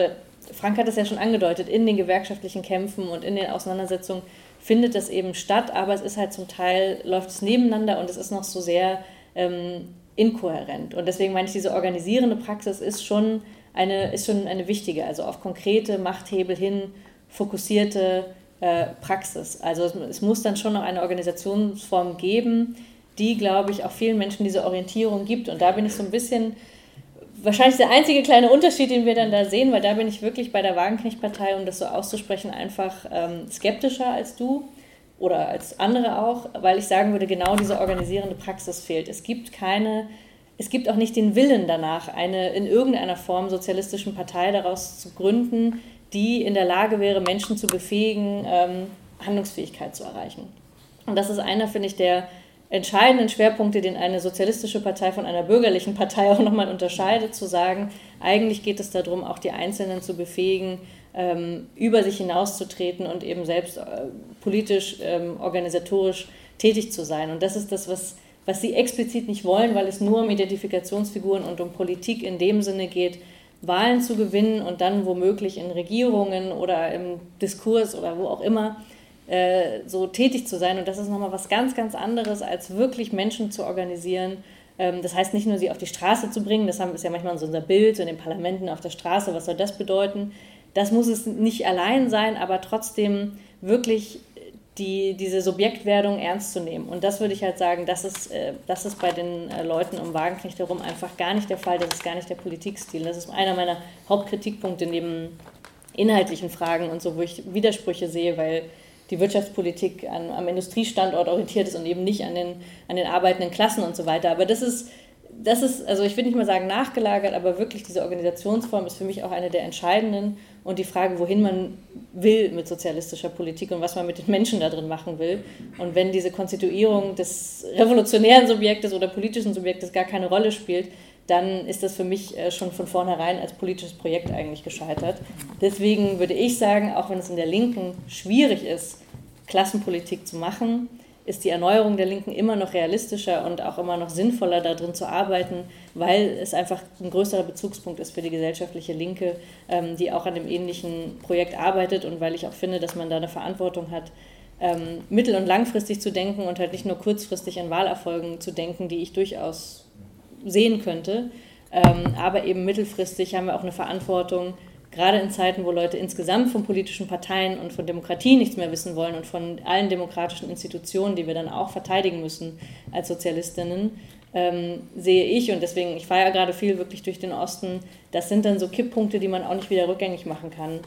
Frank hat es ja schon angedeutet, in den gewerkschaftlichen Kämpfen und in den Auseinandersetzungen findet das eben statt, aber es ist halt zum Teil, läuft es nebeneinander und es ist noch so sehr ähm, inkohärent. Und deswegen meine ich, diese organisierende Praxis ist schon eine, ist schon eine wichtige, also auf konkrete Machthebel hin fokussierte äh, Praxis. Also es, es, muss dann schon noch eine Organisationsform geben, die, glaube ich, auch vielen Menschen diese Orientierung gibt. Und da bin ich so ein bisschen, wahrscheinlich der einzige kleine Unterschied, den wir dann da sehen, weil da bin ich wirklich bei der Wagenknecht-Partei, um das so auszusprechen, einfach ähm, skeptischer als du oder als andere auch, weil ich sagen würde, genau diese organisierende Praxis fehlt. Es gibt keine, es gibt auch nicht den Willen danach, eine in irgendeiner Form sozialistischen Partei daraus zu gründen, die in der Lage wäre, Menschen zu befähigen, ähm, Handlungsfähigkeit zu erreichen. Und das ist einer, finde ich, der entscheidenden Schwerpunkte, den eine sozialistische Partei von einer bürgerlichen Partei auch nochmal unterscheidet, zu sagen, eigentlich geht es darum, auch die Einzelnen zu befähigen, ähm, über sich hinauszutreten und eben selbst äh, politisch, ähm, organisatorisch tätig zu sein. Und das ist das, was, was sie explizit nicht wollen, weil es nur um Identifikationsfiguren und um Politik in dem Sinne geht, Wahlen zu gewinnen und dann womöglich in Regierungen oder im Diskurs oder wo auch immer äh, so tätig zu sein. Und das ist nochmal was ganz, ganz anderes, als wirklich Menschen zu organisieren. Ähm, das heißt nicht nur, sie auf die Straße zu bringen, das ist ja manchmal so unser Bild, in den Parlamenten auf der Straße, was soll das bedeuten? Das muss es nicht allein sein, aber trotzdem wirklich die, diese Subjektwerdung ernst zu nehmen. Und das würde ich halt sagen, das ist, äh, das ist bei den äh, Leuten um Wagenknecht herum einfach gar nicht der Fall. Das ist gar nicht der Politikstil. Das ist einer meiner Hauptkritikpunkte neben inhaltlichen Fragen und so, wo ich Widersprüche sehe, weil die Wirtschaftspolitik an, am Industriestandort orientiert ist und eben nicht an den, an den arbeitenden Klassen und so weiter. Aber das ist, das ist, also ich will nicht mal sagen nachgelagert, aber wirklich diese Organisationsform ist für mich auch eine der entscheidenden und die Frage, wohin man will mit sozialistischer Politik und was man mit den Menschen da drin machen will. Und wenn diese Konstituierung des revolutionären Subjektes oder politischen Subjektes gar keine Rolle spielt, dann ist das für mich äh, schon von vornherein als politisches Projekt eigentlich gescheitert. Deswegen würde ich sagen, auch wenn es in der Linken schwierig ist, Klassenpolitik zu machen, ist die Erneuerung der Linken immer noch realistischer und auch immer noch sinnvoller darin zu arbeiten, weil es einfach ein größerer Bezugspunkt ist für die gesellschaftliche Linke, ähm, die auch an dem ähnlichen Projekt arbeitet und weil ich auch finde, dass man da eine Verantwortung hat, ähm, mittel- und langfristig zu denken und halt nicht nur kurzfristig an Wahlerfolgen zu denken, die ich durchaus sehen könnte. Ähm, aber eben mittelfristig haben wir auch eine Verantwortung, gerade in Zeiten, wo Leute insgesamt von politischen Parteien und von Demokratie nichts mehr wissen wollen und von allen demokratischen Institutionen, die wir dann auch verteidigen müssen als Sozialistinnen, ähm, sehe ich, und deswegen, ich fahre ja gerade viel wirklich durch den Osten, das sind dann so Kipppunkte, die man auch nicht wieder rückgängig machen kann,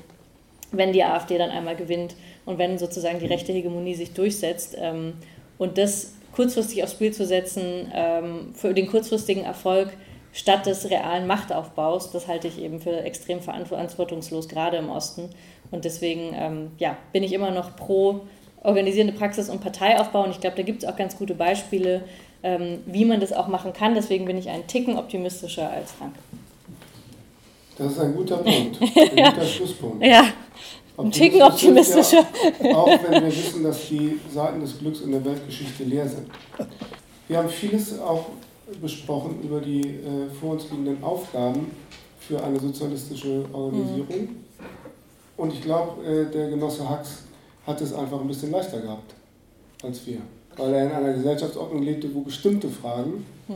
wenn die AfD dann einmal gewinnt und wenn sozusagen die rechte Hegemonie sich durchsetzt. Ähm, und das kurzfristig aufs Spiel zu setzen, ähm, für den kurzfristigen Erfolg, statt des realen Machtaufbaus, das halte ich eben für extrem verantwortungslos, gerade im Osten. Und deswegen ähm, ja, bin ich immer noch pro organisierende Praxis und Parteiaufbau. Und ich glaube, da gibt es auch ganz gute Beispiele, ähm, wie man das auch machen kann. Deswegen bin ich einen Ticken optimistischer als Frank. Das ist ein guter Punkt, ein guter Schlusspunkt. Ja, ein Ticken optimistischer. Ja, auch wenn wir wissen, dass die Seiten des Glücks in der Weltgeschichte leer sind. Wir haben vieles auch besprochen über die äh, vor uns liegenden Aufgaben für eine sozialistische Organisierung. Mhm. Und ich glaube, äh, der Genosse Hacks hat es einfach ein bisschen leichter gehabt als wir, weil er in einer Gesellschaftsordnung lebte, wo bestimmte Fragen mhm.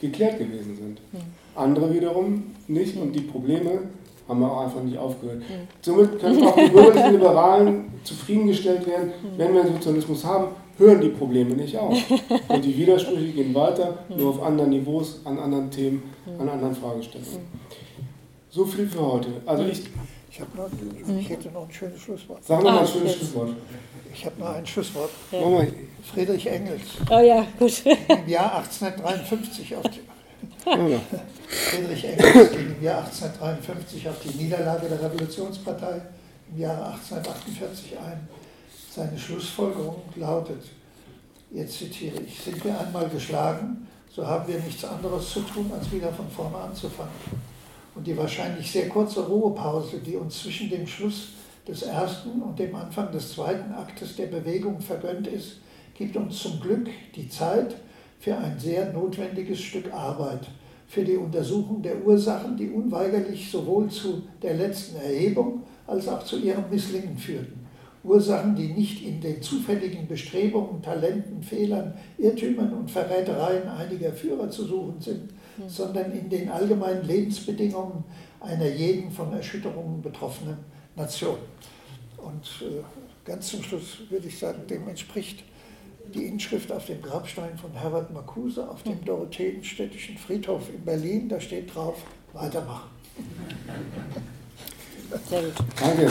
geklärt gewesen sind. Mhm. Andere wiederum nicht und die Probleme haben wir auch einfach nicht aufgehört. Mhm. Somit können auch die bürgerlichen Liberalen zufriedengestellt werden, mhm. wenn wir einen Sozialismus haben, hören die Probleme nicht auf. Und die Widersprüche gehen weiter, nur auf anderen Niveaus, an anderen Themen, an anderen Fragestellungen. So viel für heute. Also ich, ich, noch, ich hätte noch ein schönes Schlusswort. Sagen wir mal ein ah, schönes Schlusswort. Ich habe noch ein Schlusswort. Ja. Friedrich Engels. Oh ja, gut. Im Jahr 1853 auf Friedrich Engels ging im Jahr 1853 auf die Niederlage der Revolutionspartei im Jahre 1848 ein. Seine Schlussfolgerung lautet, jetzt zitiere ich, sind wir einmal geschlagen, so haben wir nichts anderes zu tun, als wieder von vorne anzufangen. Und die wahrscheinlich sehr kurze Ruhepause, die uns zwischen dem Schluss des ersten und dem Anfang des zweiten Aktes der Bewegung vergönnt ist, gibt uns zum Glück die Zeit für ein sehr notwendiges Stück Arbeit, für die Untersuchung der Ursachen, die unweigerlich sowohl zu der letzten Erhebung als auch zu ihrem Misslingen führten. Ursachen, die nicht in den zufälligen Bestrebungen, Talenten, Fehlern, Irrtümern und Verrätereien einiger Führer zu suchen sind, mhm. sondern in den allgemeinen Lebensbedingungen einer jeden von Erschütterungen betroffenen Nation. Und äh, ganz zum Schluss würde ich sagen, dem entspricht die Inschrift auf dem Grabstein von Herbert Marcuse auf dem hm. Dorotheenstädtischen Friedhof in Berlin. Da steht drauf, weitermachen. Sehr gut. Danke.